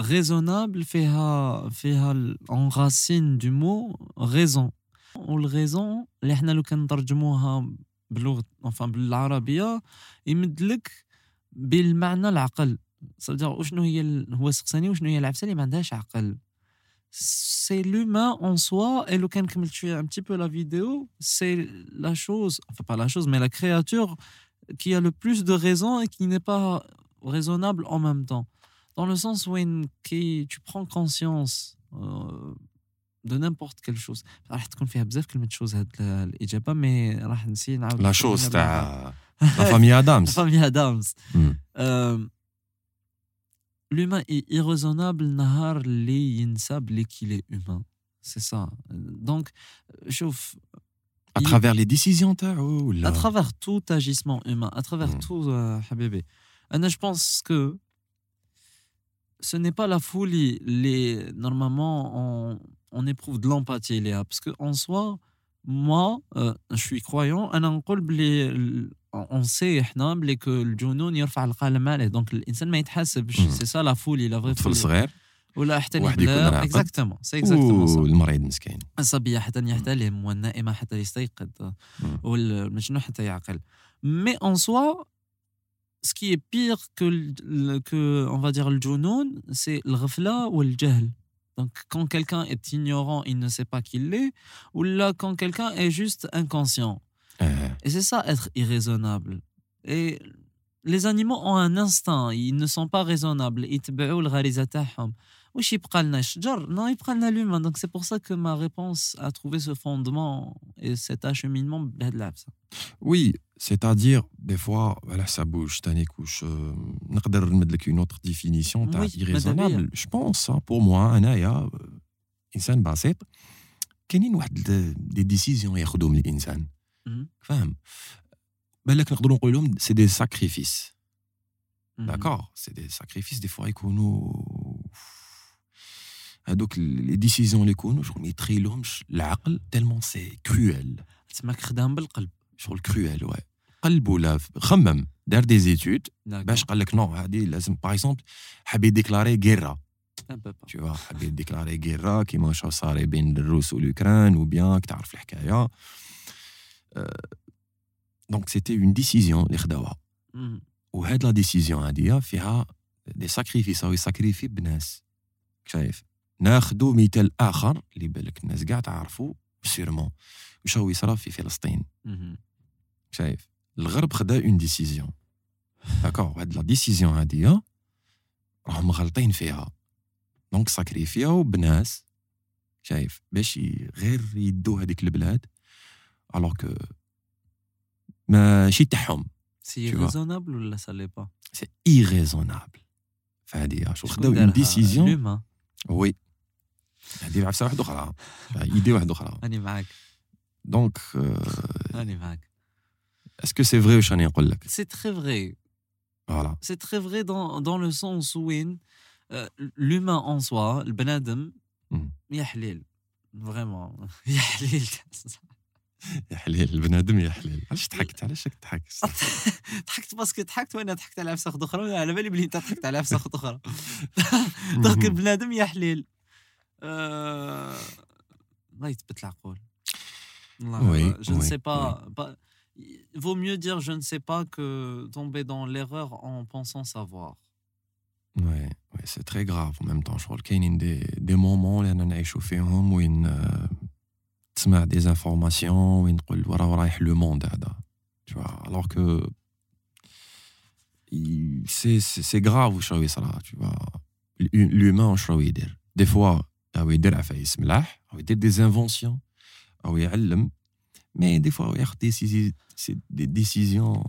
ريزونابل فيها فيها اون راسين دو مو ريزون والغيزون اللي حنا لو كان نترجموها بلغة انفان بالعربية يمد لك بالمعنى العقل. وشنو هي هو سقساني وشنو هي العفسه اللي ما عندهاش عقل. c'est l'humain en soi. Et le comme tu as un petit peu la vidéo, c'est la chose, enfin pas la chose, mais la créature qui a le plus de raison et qui n'est pas raisonnable en même temps. Dans le sens où qui, tu prends conscience euh, de n'importe quelle chose. راح chose هاد الإجابة مي راح l'humain est irraisonnable nahar li yinsab qu'il est humain. C'est ça. Donc, chauffe. À travers les décisions, À travers tout agissement humain, à travers hmm. tout, euh, Habibé. je pense que ce n'est pas la folie. Les, normalement, on, on éprouve de l'empathie, Léa. Parce qu'en soi, moi, euh, je suis croyant. On sait بلي كو الجنون يرفع القلم عليه دونك الانسان ما يتحاسبش سي سا لا فولي لا فري طفل صغير ولا حتى الكبار اكزاكتومون سي اكزاكتومون والمريض مسكين الصبيه حتى يحتلم والنائمه حتى يستيقظ والمجنون حتى يعقل مي اون سوا ce qui est pire que, que on va dire le junoun, c'est le ghafla ou le jahl. Donc, quand quelqu'un est ignorant, il ne sait pas qu'il l'est, ou là, quand quelqu'un est juste inconscient. Euh. Et c'est ça, être irraisonnable. Et les animaux ont un instinct, ils ne sont pas raisonnables. Donc, c'est pour ça que ma réponse a trouvé ce fondement et cet acheminement. Oui, c'est-à-dire, des fois, voilà, ça bouge, t'as une couche. Euh, une autre définition, t'as oui, irraisonnable. Je pense, hein, pour moi, un y hein, euh, a des décisions qui sont l'insan. Tu Mais c'est des sacrifices. D'accord? C'est des sacrifices, des fois, ils sont. Euh, donc, les décisions, les sont très tellement c'est cruel. C'est cruel, ouais. قلب ولا خمم دار دي زيتود باش قال لك نو هذه لازم باغ اكزومبل حاب يديكلاري غيرا تو حاب يديكلاري غيرا كيما واش صاري بين الروس والأوكران وبيان تعرف الحكاية. Donc c'était une décision اللي خداوها. وهاد لا ديسيزيون هادية فيها دي ساكريفيس أو يساكريفي بناس. شايف؟ ناخدو مثال آخر اللي بالك الناس كاع تعرفوا سيرمون واش هو يصرا في فلسطين؟ شايف؟ الغرب خدا اون ديسيزيون داكور هاد لا ديسيزيون هادية راهم غالطين فيها. دونك ساكريفياو بناس شايف باش غير يدو هذيك البلاد الوغ كو ماشي تاعهم. سي ريزونابل ولا سا لي با سي ايريزونابل فهادي شو خداو اون ديسيزيون وي. هادي عفسه واحدة أخرى. *laughs* إيدي واحدة أخرى. راني معاك. دونك راني معاك. Est-ce que c'est vrai ou Chani C'est très vrai. Voilà. C'est très vrai dans, dans le sens où euh, l'humain en soi, le Benadem, hmm. Yahlil. Vraiment. *laughs* Yahlil. Yahlil, le Benadem علاش ضحكت علاش ضحكت ضحكت باسكو ضحكت وانا ضحكت على اخرى وانا على بالي بلي انت ضحكت على اخرى دونك البنادم الله يثبت العقول je ne sais pas vaut mieux dire je ne sais pas que tomber dans l'erreur en pensant savoir. Ouais, ouais c'est très grave en même temps. Je crois qu'il y a des, des moments où on a chauffé où on a des informations, où on le monde. Tu vois, alors que c'est grave où je ça tu vois. L'humain, je dire. Des fois, il y a des inventions, mais des fois, regarde, c'est des décisions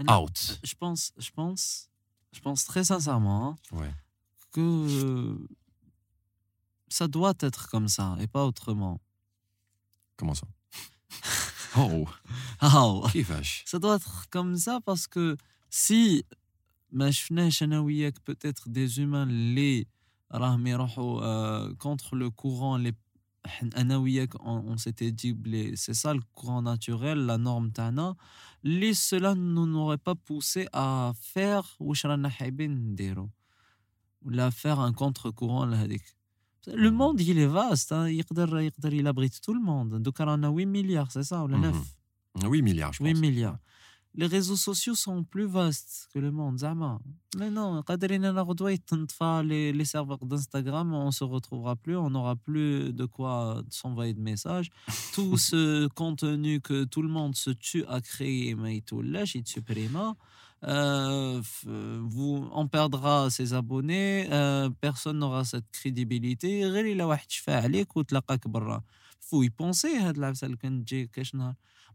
euh, out. Je pense, je pense, je pense très sincèrement hein, que ça doit être comme ça et pas autrement. Comment ça? *laughs* Oh. oh. Ça doit être comme ça parce que si ما شفناش انا وياك peut-être des humains les راهم euh, contre le courant les *clears throat* on s'était dit c'est ça le courant naturel la norme tana. Les cela ne nous aurait pas poussé à faire ou faire un contre-courant le mhm. monde il est vaste hein. il abrite tout le monde. Donc on a 8 milliards c'est ça ou 9 8 mhm. milliards je pense. 8 milliards les réseaux sociaux sont plus vastes que le monde, Zama. Mais non, les, les serveurs d'Instagram, on ne se retrouvera plus, on n'aura plus de quoi s'envoyer de messages. *laughs* Tout ce contenu que tout le monde se tue à créer, mais il supprime. Euh, vous, on perdra ses abonnés, euh, personne n'aura cette crédibilité. Il faut y penser,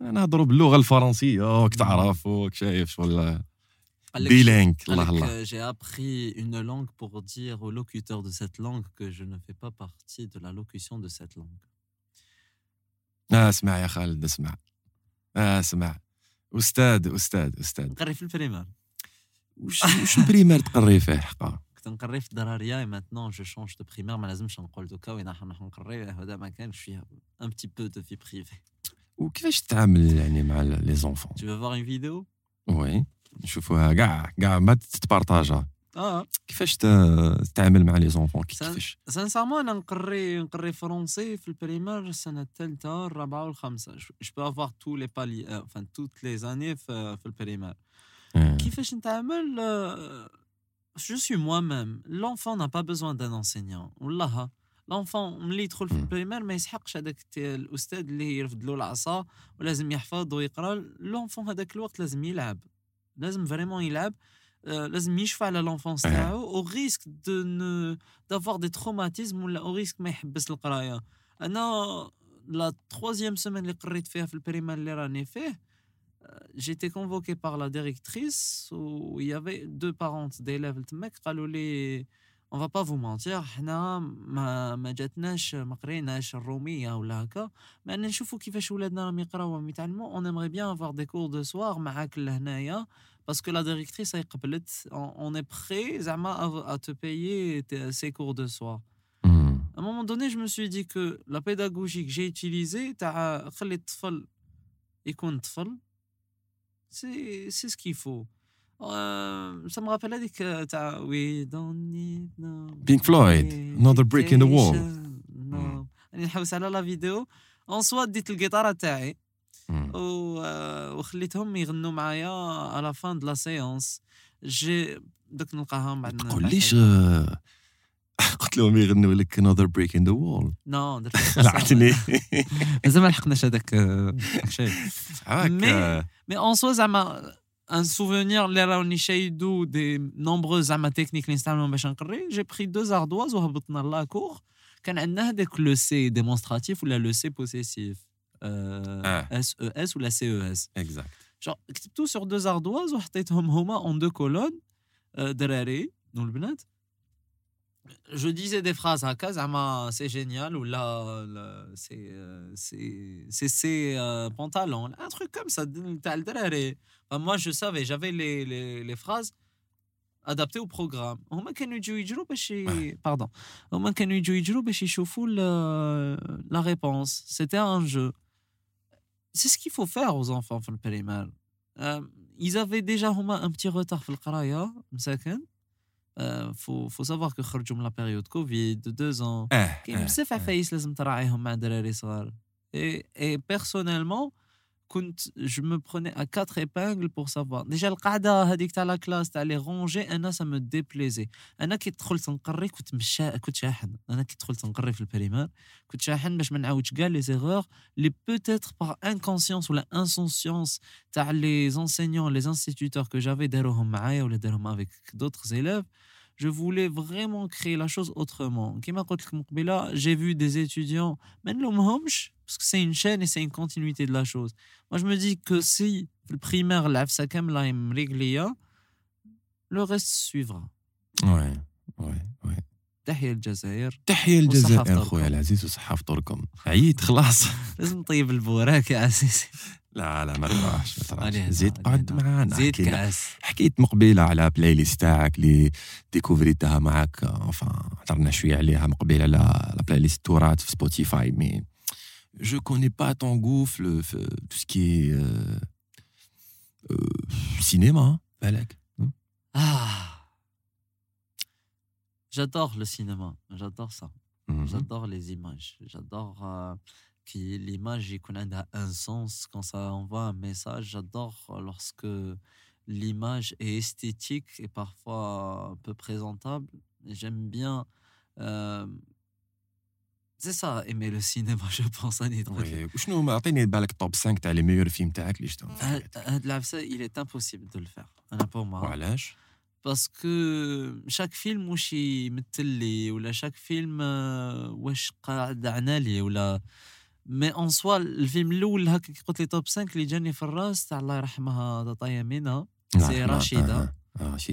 نهضروا باللغة الفرنسية. وك تعرف وك شايف شغل الله الله. euh, J'ai appris une langue pour dire aux locuteurs de cette langue que je ne fais pas partie de la locution de cette langue. آه اسمع يا خالد اسمع. آه اسمع. أستاذ أستاذ أستاذ. نقري في البريمير. وش وش تقري فيه؟ حقا. كنت نقري في الدرارية et maintenant je change de primaire. ما لازمش نقول دوكا وين راح نقري هذا ما كانش فيه un petit peu de vie privée. Ou qu'est-ce que tu as avec l'animal, les enfants? Tu veux voir une vidéo? Oui. Je vois, gars, gars, tu te partages. Hein. Ah. Qu'est-ce que tu les enfants? Sincèrement, a un français, dans le primaire. Je tu. Euh, euh, hein. euh, je suis moi-même. L'enfant n'a pas besoin d'un enseignant. Hein. لونفون ملي يدخل في البريمير ما يسحقش هذاك الاستاذ اللي يرفد له العصا ولازم يحفظ ويقرا لونفون هذاك الوقت لازم يلعب لازم فريمون يلعب لازم يشفى على لونفونس تاعو او ريسك دو دافوار دي تروماتيزم ولا او ريسك ما يحبس القرايه انا لا troisième semaine اللي قريت فيها في البريمير اللي راني فيه j'étais convoqué par la directrice où il y avait deux parents d'élèves تماك قالوا on ne va pas vous mentir. On aimerait bien avoir des cours de soir parce que la directrice a dit qu'on est prêt à te payer ces cours de soir. Hmm. À un moment donné, je me suis dit que la pédagogie que j'ai utilisée, c'est ce qu'il faut. Me rappelle avec We don't need no Pink Floyd, Another Brick in the Wall. No. يعني نحوس على لا فيديو. اون سوا ديت الجيتارة تاعي. وخليتهم يغنوا معايا على فان دو لا سيونس جي دوك نلقاهم بعد تقول ليش قلت لهم يغنوا لك انذر بريك ان ذا وول نو لعبتني مازال ما لحقناش هذاك الشيء مي مي اون سوا زعما un souvenir les des nombreuses amatechniques techniques j'ai pris deux ardoises au à la cour quand le C démonstratif ou la le C possessif? Euh, ah. SES ou la CES exact. Genre tout sur deux ardoises en deux colonnes euh, derrière le je disais des phrases à Kazama, c'est génial, ou là, c'est ses pantalons, un truc comme ça. Enfin, moi, je savais, j'avais les, les, les, phrases adaptées au programme. Pardon. La réponse, c'était un jeu. C'est ce qu'il faut faire aux enfants, le primaire. Euh, ils avaient déjà un petit retard dans le فو فو سافوار كو خرجوا من لا بيريود كوفيد دو زون كاين بزاف eh, عفايس eh. لازم تراعيهم مع دراري صغار. اي اي بيرسونيلمون Je me prenais à quatre épingles pour savoir, déjà, le cadavre dit que tu as la classe, tu as les rongées, un an, ça me déplaisait. Un an qui est trop sangrée, écoute, écoute, j'ai un an qui est trop sangrée, je ne peux pas qui je ne peux pas les qui les mettre. Qui les mettre. J'ai un an qui est trop sangrée, je les mettre. J'ai un an qui est les mettre. J'ai un an qui je voulais vraiment créer la chose autrement. J'ai vu des étudiants, parce que c'est une chaîne et c'est une continuité de la chose. Moi, je me dis que si le primaire, le reste suivra. Ouais, ouais, ouais. تحية الجزائر تحية الجزائر خويا العزيز وصحة فطوركم عييت خلاص. *laughs* لازم نطيب البوراك يا عزيزي. لا لا ما تروحش ما تروحش زيد قعد معانا زيد كاس. حكيت مقبلة على بلاي ليست تاعك اللي ديكوفريتها معاك. انفان هضرنا شوية عليها مقبل على لا بلاي ليست تورات في سبوتيفاي مي جو كوني با ton goût في euh, euh, cinéma بالك. Ah J'adore le cinéma, j'adore ça. J'adore les images, j'adore euh, que l'image a un sens, quand ça envoie un message. J'adore lorsque l'image est esthétique et parfois euh, peu présentable. J'aime bien. Euh, c'est ça, aimer le cinéma, *laughs* je pense, à Oui, شنو ما اعطيني top 5 تاع les meilleurs films Il est impossible de le faire. Hein, pour moi. Que chaque film واش يمثل لي ولا chaque film واش قاعد عنا لي ولا مي اون سوا الفيلم الأول هكا كي قلت لي توب 5 اللي جاني في الراس تاع الله يرحمها داتا يمينة سي رشيدة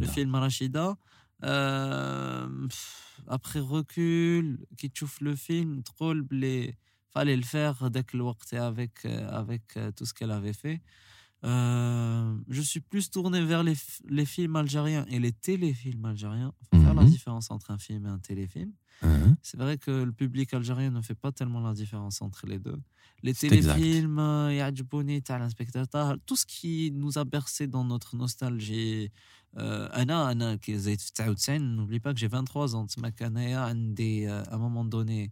الفيلم رشيدة ابخي ريكول كي تشوف لو فيلم تقول بلي فالي الفيغ ذاك الوقت افيك افيك تو سكيل افي في Euh, je suis plus tourné vers les, les, films algériens et les téléfilms algériens. Il faut faire la différence entre un film et un téléfilm. C'est vrai que le public algérien ne fait pas tellement la différence entre les deux. Les téléfilms, tout ce qui nous a bercé dans notre nostalgie. Anna, n'oublie pas que j'ai 23 ans. À un moment donné,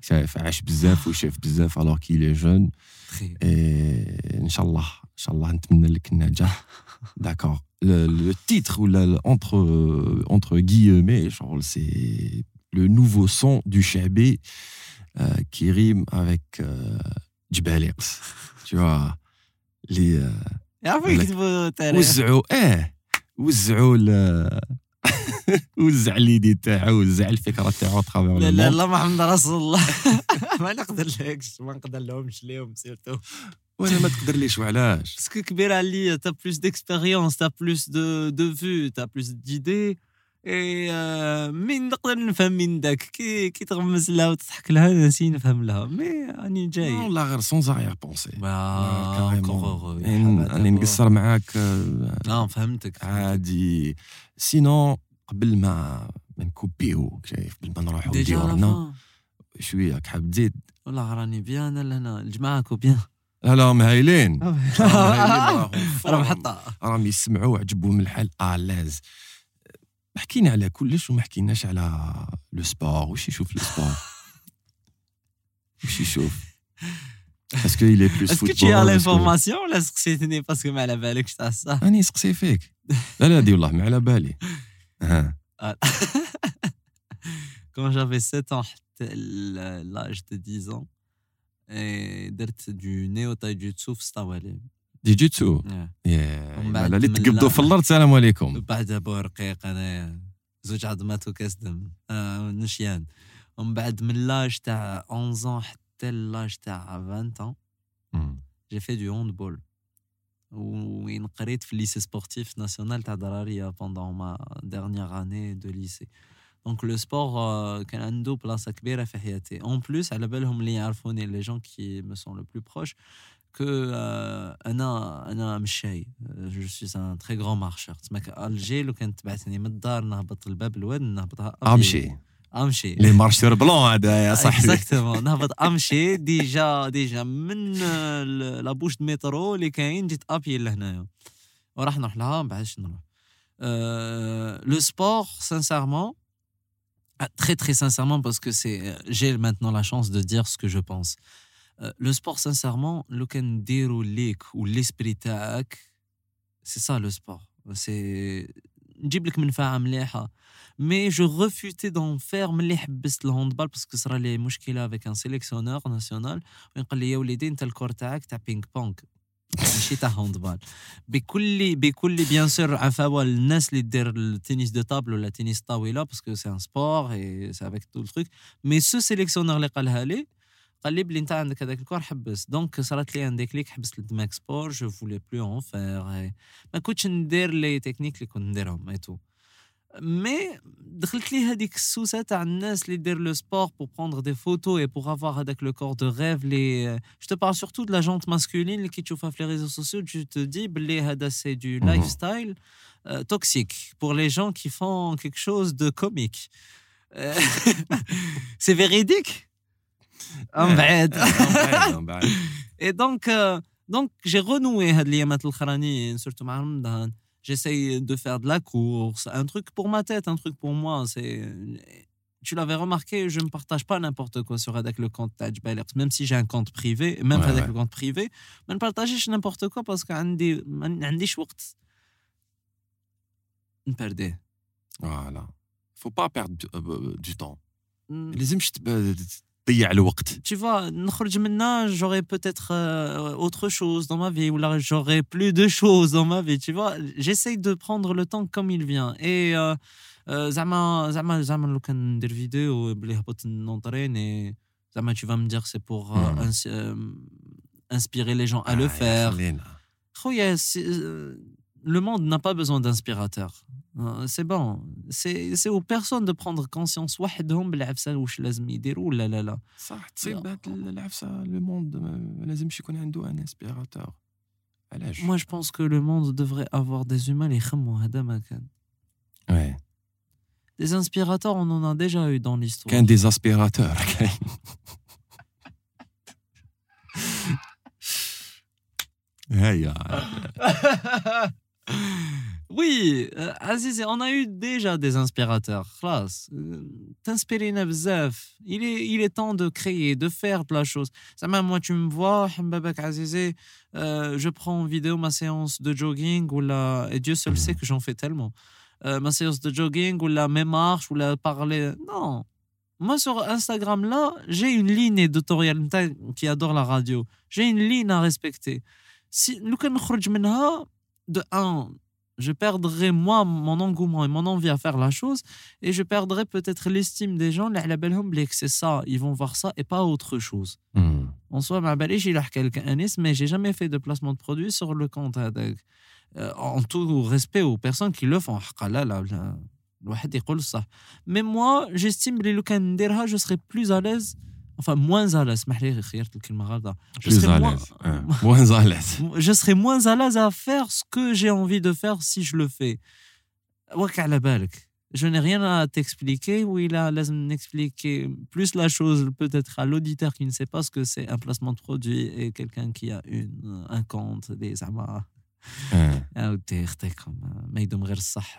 Ça fait Ash bzaf ou alors qu'il est jeune. Et Inch'Allah, Inch'Allah, on. *laughs* D'accord. Le titre, entre guillemets, c'est le nouveau son du Chabé euh, qui rime avec euh, Tu vois, les. Euh, ah oui, c'est beau, le. *laughs* وزع ليدي تاعو وزع الفكرة تاعو لا لا لا محمد رسول الله. *laughs* ما نقدر لكش ما نقدر لهمش ليهم سيرتو وأنا ما تقدر ليش وعلاش باسكو كبير عليا تا بلوس ديكسبيريونس تا بلوس دو دو فو تا بلوس ديدي من نقدر نفهم من داك كي كي تغمس لها وتضحك لها نسي نفهم لها مي راني جاي. والله غير سون زاريير بونسي راني نقصر معاك آه فهمتك عادي. سينو قبل ما ما نكوبيو شايف قبل ما نروحو ديورنا شوية حاب تزيد والله راني بيان لهنا الجماعة بيان. لا لا مهايلين راهم حتى. راهم يسمعوا عجبهم الحال آلاز. Maquine, elle a le sport, ou je suis sport. Je suis chauffe. Chauffe? Est-ce que tu as l'information, ou est-ce que c'est parce que a dit. Ah. *laughs* Quand j'avais 7 ans, l'âge de 10 ans, d'être du nez au c'était. Du tout, et à Yeah. J'ai fait du handball. ou une de lycée sportif national pendant ma dernière année de lycée. Donc, le sport euh، en plus Elle a belle hume et les gens qui me sont le plus proche. Euh, euh, je suis Un très grand marcheur. Le sport sincèrement. Ah, très très sincèrement parce que euh, j'ai maintenant la chance de dire ce que je pense. Euh, le sport, sincèrement, le can dérouler ou l'esprit tac, c'est ça le sport. C'est. Mais je refusais d'en faire le handball parce que ce sera les mouchkila avec un sélectionneur national. Il y a l'idée d'un tel corps tac, t'as ping-pong. C'est un handball. Bekulli, bien sûr, un fawal nas le tennis de table ou le tennis tawila parce que c'est un sport et c'est avec tout le truc. Mais ce sélectionneur, il y a donc, ça a été un déclic. Je ne voulais plus en faire. Je ne voulais plus en faire. Je ne voulais plus en faire. Mais, je ne voulais pas en faire. Mais, je ne pas en faire. Mais, je ne pas en faire. Je ne pas en faire. Je ne pas en faire. Je ne pas. Je ne pas en faire. Je ne pas en faire. Je. Je ne pas en faire. Je ne pas en faire. Je ne pas en faire. Je ne. En بعد euh, *laughs* Et donc, euh, donc j'ai renoué surtout مع j'essaye de faire de la course, un truc pour ma tête, un truc pour moi. C'est, tu l'avais remarqué, je ne partage pas n'importe quoi sur avec le compte Tajbalers, même si j'ai un compte privé, même ouais, avec le compte privé, je ne partage n'importe quoi parce que j'ai des choses. Je perdais. Voilà. Faut pas perdre du, euh, euh du temps. Mm tu vois نخرج منها j'aurais peut-être euh, autre chose dans ma vie ou là j'aurais plus de choses dans ma vie tu vois. J'essaye de prendre le temps comme il vient. Et زعما زعما زعما لو كان ندير فيديو بلي هبط نونطريني زعما tu vas me dire c'est pour euh, euh, inspirer les gens à le faire. خويا le monde n'a pas besoin d'inspirateurs. Euh, c'est bon. C'est aux personnes de prendre conscience. وحدهم بالعفسه euh, Moi je pense que le monde devrait avoir des humains Des inspirateurs, on en a déjà eu dans l'histoire. Qu'un des aspirateurs. *laughs* *laughs* Oui, euh, Aziz, on a eu déjà des inspirateurs. Classe. T'inspirer bzaf. Il est, il est temps de créer, de faire de la chose. Ça même moi, tu me vois, Mbabak euh, je prends en vidéo ma séance de jogging ou la, et Dieu seul sait que j'en fais tellement. Euh, ma séance de jogging ou la même marche ou la parler. Non. Moi, sur Instagram, là, j'ai une ligne éditoriale qui adore la radio. J'ai une ligne à respecter. Si nous, de un, je perdrais moi mon engouement et mon envie à faire la chose et je perdrais peut-être l'estime des gens que c'est ça ils vont voir ça et pas autre chose hmm. en soi j'ai mais j'ai jamais fait de placement de produit sur le compte euh, en tout respect aux personnes qui le font mais moi j'estime que je serais plus à l'aise Enfin, moins à l'aise. Je serais à moins, *laughs* moins à l'aise. Je serais moins à l'aise à faire ce que j'ai envie de faire si je le fais. Je n'ai rien à t'expliquer ou il a expliquer plus la chose peut-être à l'auditeur qui ne sait pas ce que c'est un placement de produit et quelqu'un qui a une, un compte, des amas. Mais il devrait le savoir.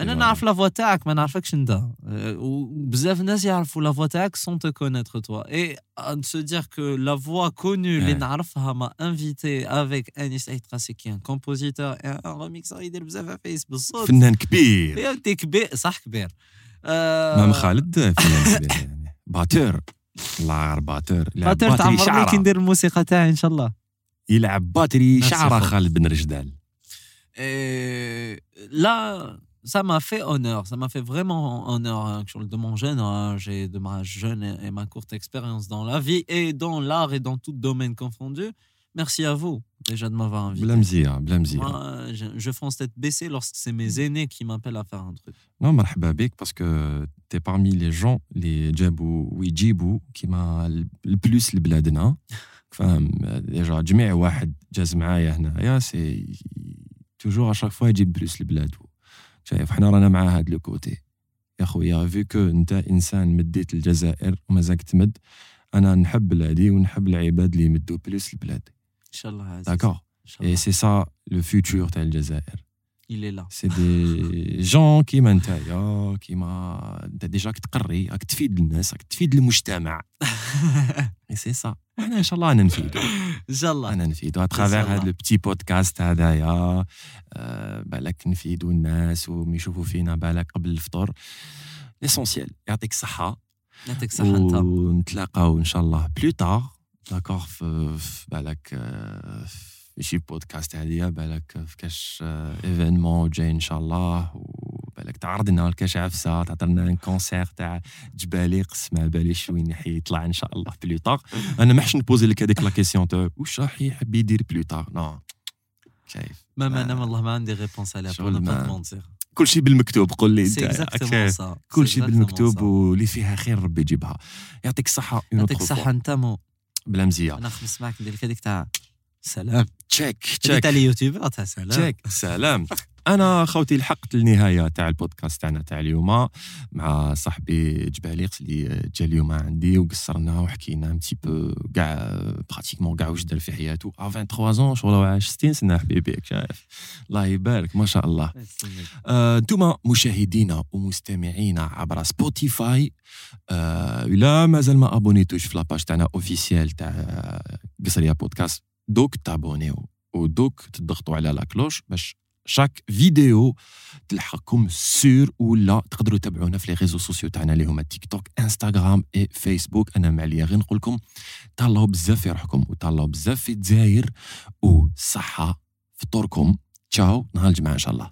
أنا نعرف لا فوا تاعك ما نعرفكش انت. وبزاف ناس يعرفوا لا فوا تاعك سون te connaître toi. Et à se dire que la voix connue اللي نعرفها invité avec Anis Aitrasi qui est un compositeur et un remixeur يدير بزاف فيس بالصوت فنان كبير. يا انت كبير صح كبير مام خالد فنان *laughs* كبير يعني. باتور. الله غير باتور باتور تعمرني كي ندير الموسيقى تاعي إن شاء الله. يلعب باتري شعرة خالد بن رجدال لا. ça m'a fait honneur, ça m'a fait vraiment honneur. Hein, de mon jeune, hein, j'ai de ma jeune et, ma courte expérience dans la vie et dans l'art et dans tout domaine confondu. Merci à vous déjà de m'avoir invité. Blamzir, blamzir. Moi, je, fonce tête baissée lorsque c'est mes mm. aînés qui m'appellent à faire un truc. Non, marhaba parce que tu es parmi les gens, les Djabou ou Djibou, qui m'a le plus le bladna. *laughs* déjà جميع واحد جاز معايا هنايا سي toujours à chaque fois يجيب بلوس البلاد شايف حنا رانا مع هاد لو كوتي. يا خويا فيكو أنت إنسان مديت الجزائر ومازالك تمد أنا نحب بلادي ونحب العباد اللي يمدوا بلوس البلاد. إن شاء الله داكور اي سي سا لو فيوتور تاع الجزائر il est là. C'est des gens نتايا كيما انت ديجا راك تقري راك تفيد الناس راك تفيد المجتمع سي سا إحنا ان شاء الله أنا نفيدو ان شاء الله أنا نفيدو اترافير هذا البتي بودكاست هذايا بالك نفيدو الناس ويشوفوا فينا بالك قبل الفطور ليسونسيال يعطيك الصحه يعطيك الصحه ونتلاقاو ان شاء الله بلو تار داكور في بالك ماشي بودكاست هذه بالك في كاش ايفينمون جاي إن شاء الله وبالك تعرض لنا الكاش عفسة تعطينا ان كونسير تاع جبالي قسم باليش وين يطلع إن شاء الله بلو أنا ما حش نبوزي لك هذيك لا كيسيون تاع واش راح يحب يدير بلو طار نو كيف؟ ما ما أنا والله ما عندي ريبونس عليها بور با كل شيء بالمكتوب قول لي. انت كل شيء بالمكتوب واللي فيها خير ربي يجيبها. يعطيك الصحة يعطيك الصحة أنت مو. بلا مزية. أنا خمس معك ندير لك هذيك تاع سلام. تشيك تشيك تاع اليوتيوبر تاع سلام. تشيك سلام. أنا خوتي لحقت النهايه تاع البودكاست تاعنا تاع اليوم مع صاحبي جباليقس اللي جا اليوم عندي وقصرنا وحكينا ان تي بو كاع براتيكمون كاع واش دار في حياته. ا 23 زون شغل عاش 60 سنة حبيبي شايف. الله يبارك ما شاء الله. أنتم آه مشاهدينا ومستمعينا عبر سبوتيفاي آه لا مازال ما ابونيتوش في لاباج تاعنا اوفيسيال تاع قصرية بودكاست دوك تابونيو ودوك تضغطوا على لا كلوش باش شاك فيديو تلحقكم سور ولا تقدروا تتابعونا في لي ريزو سوسيو تاعنا اللي هما تيك توك إنستغرام اي فيسبوك أنا معليا غير نقول لكم تهلاو بزاف في روحكم وتهلاو بزاف في الجزائر وصحه فطوركم تشاو نهار الجمعة إن شاء الله.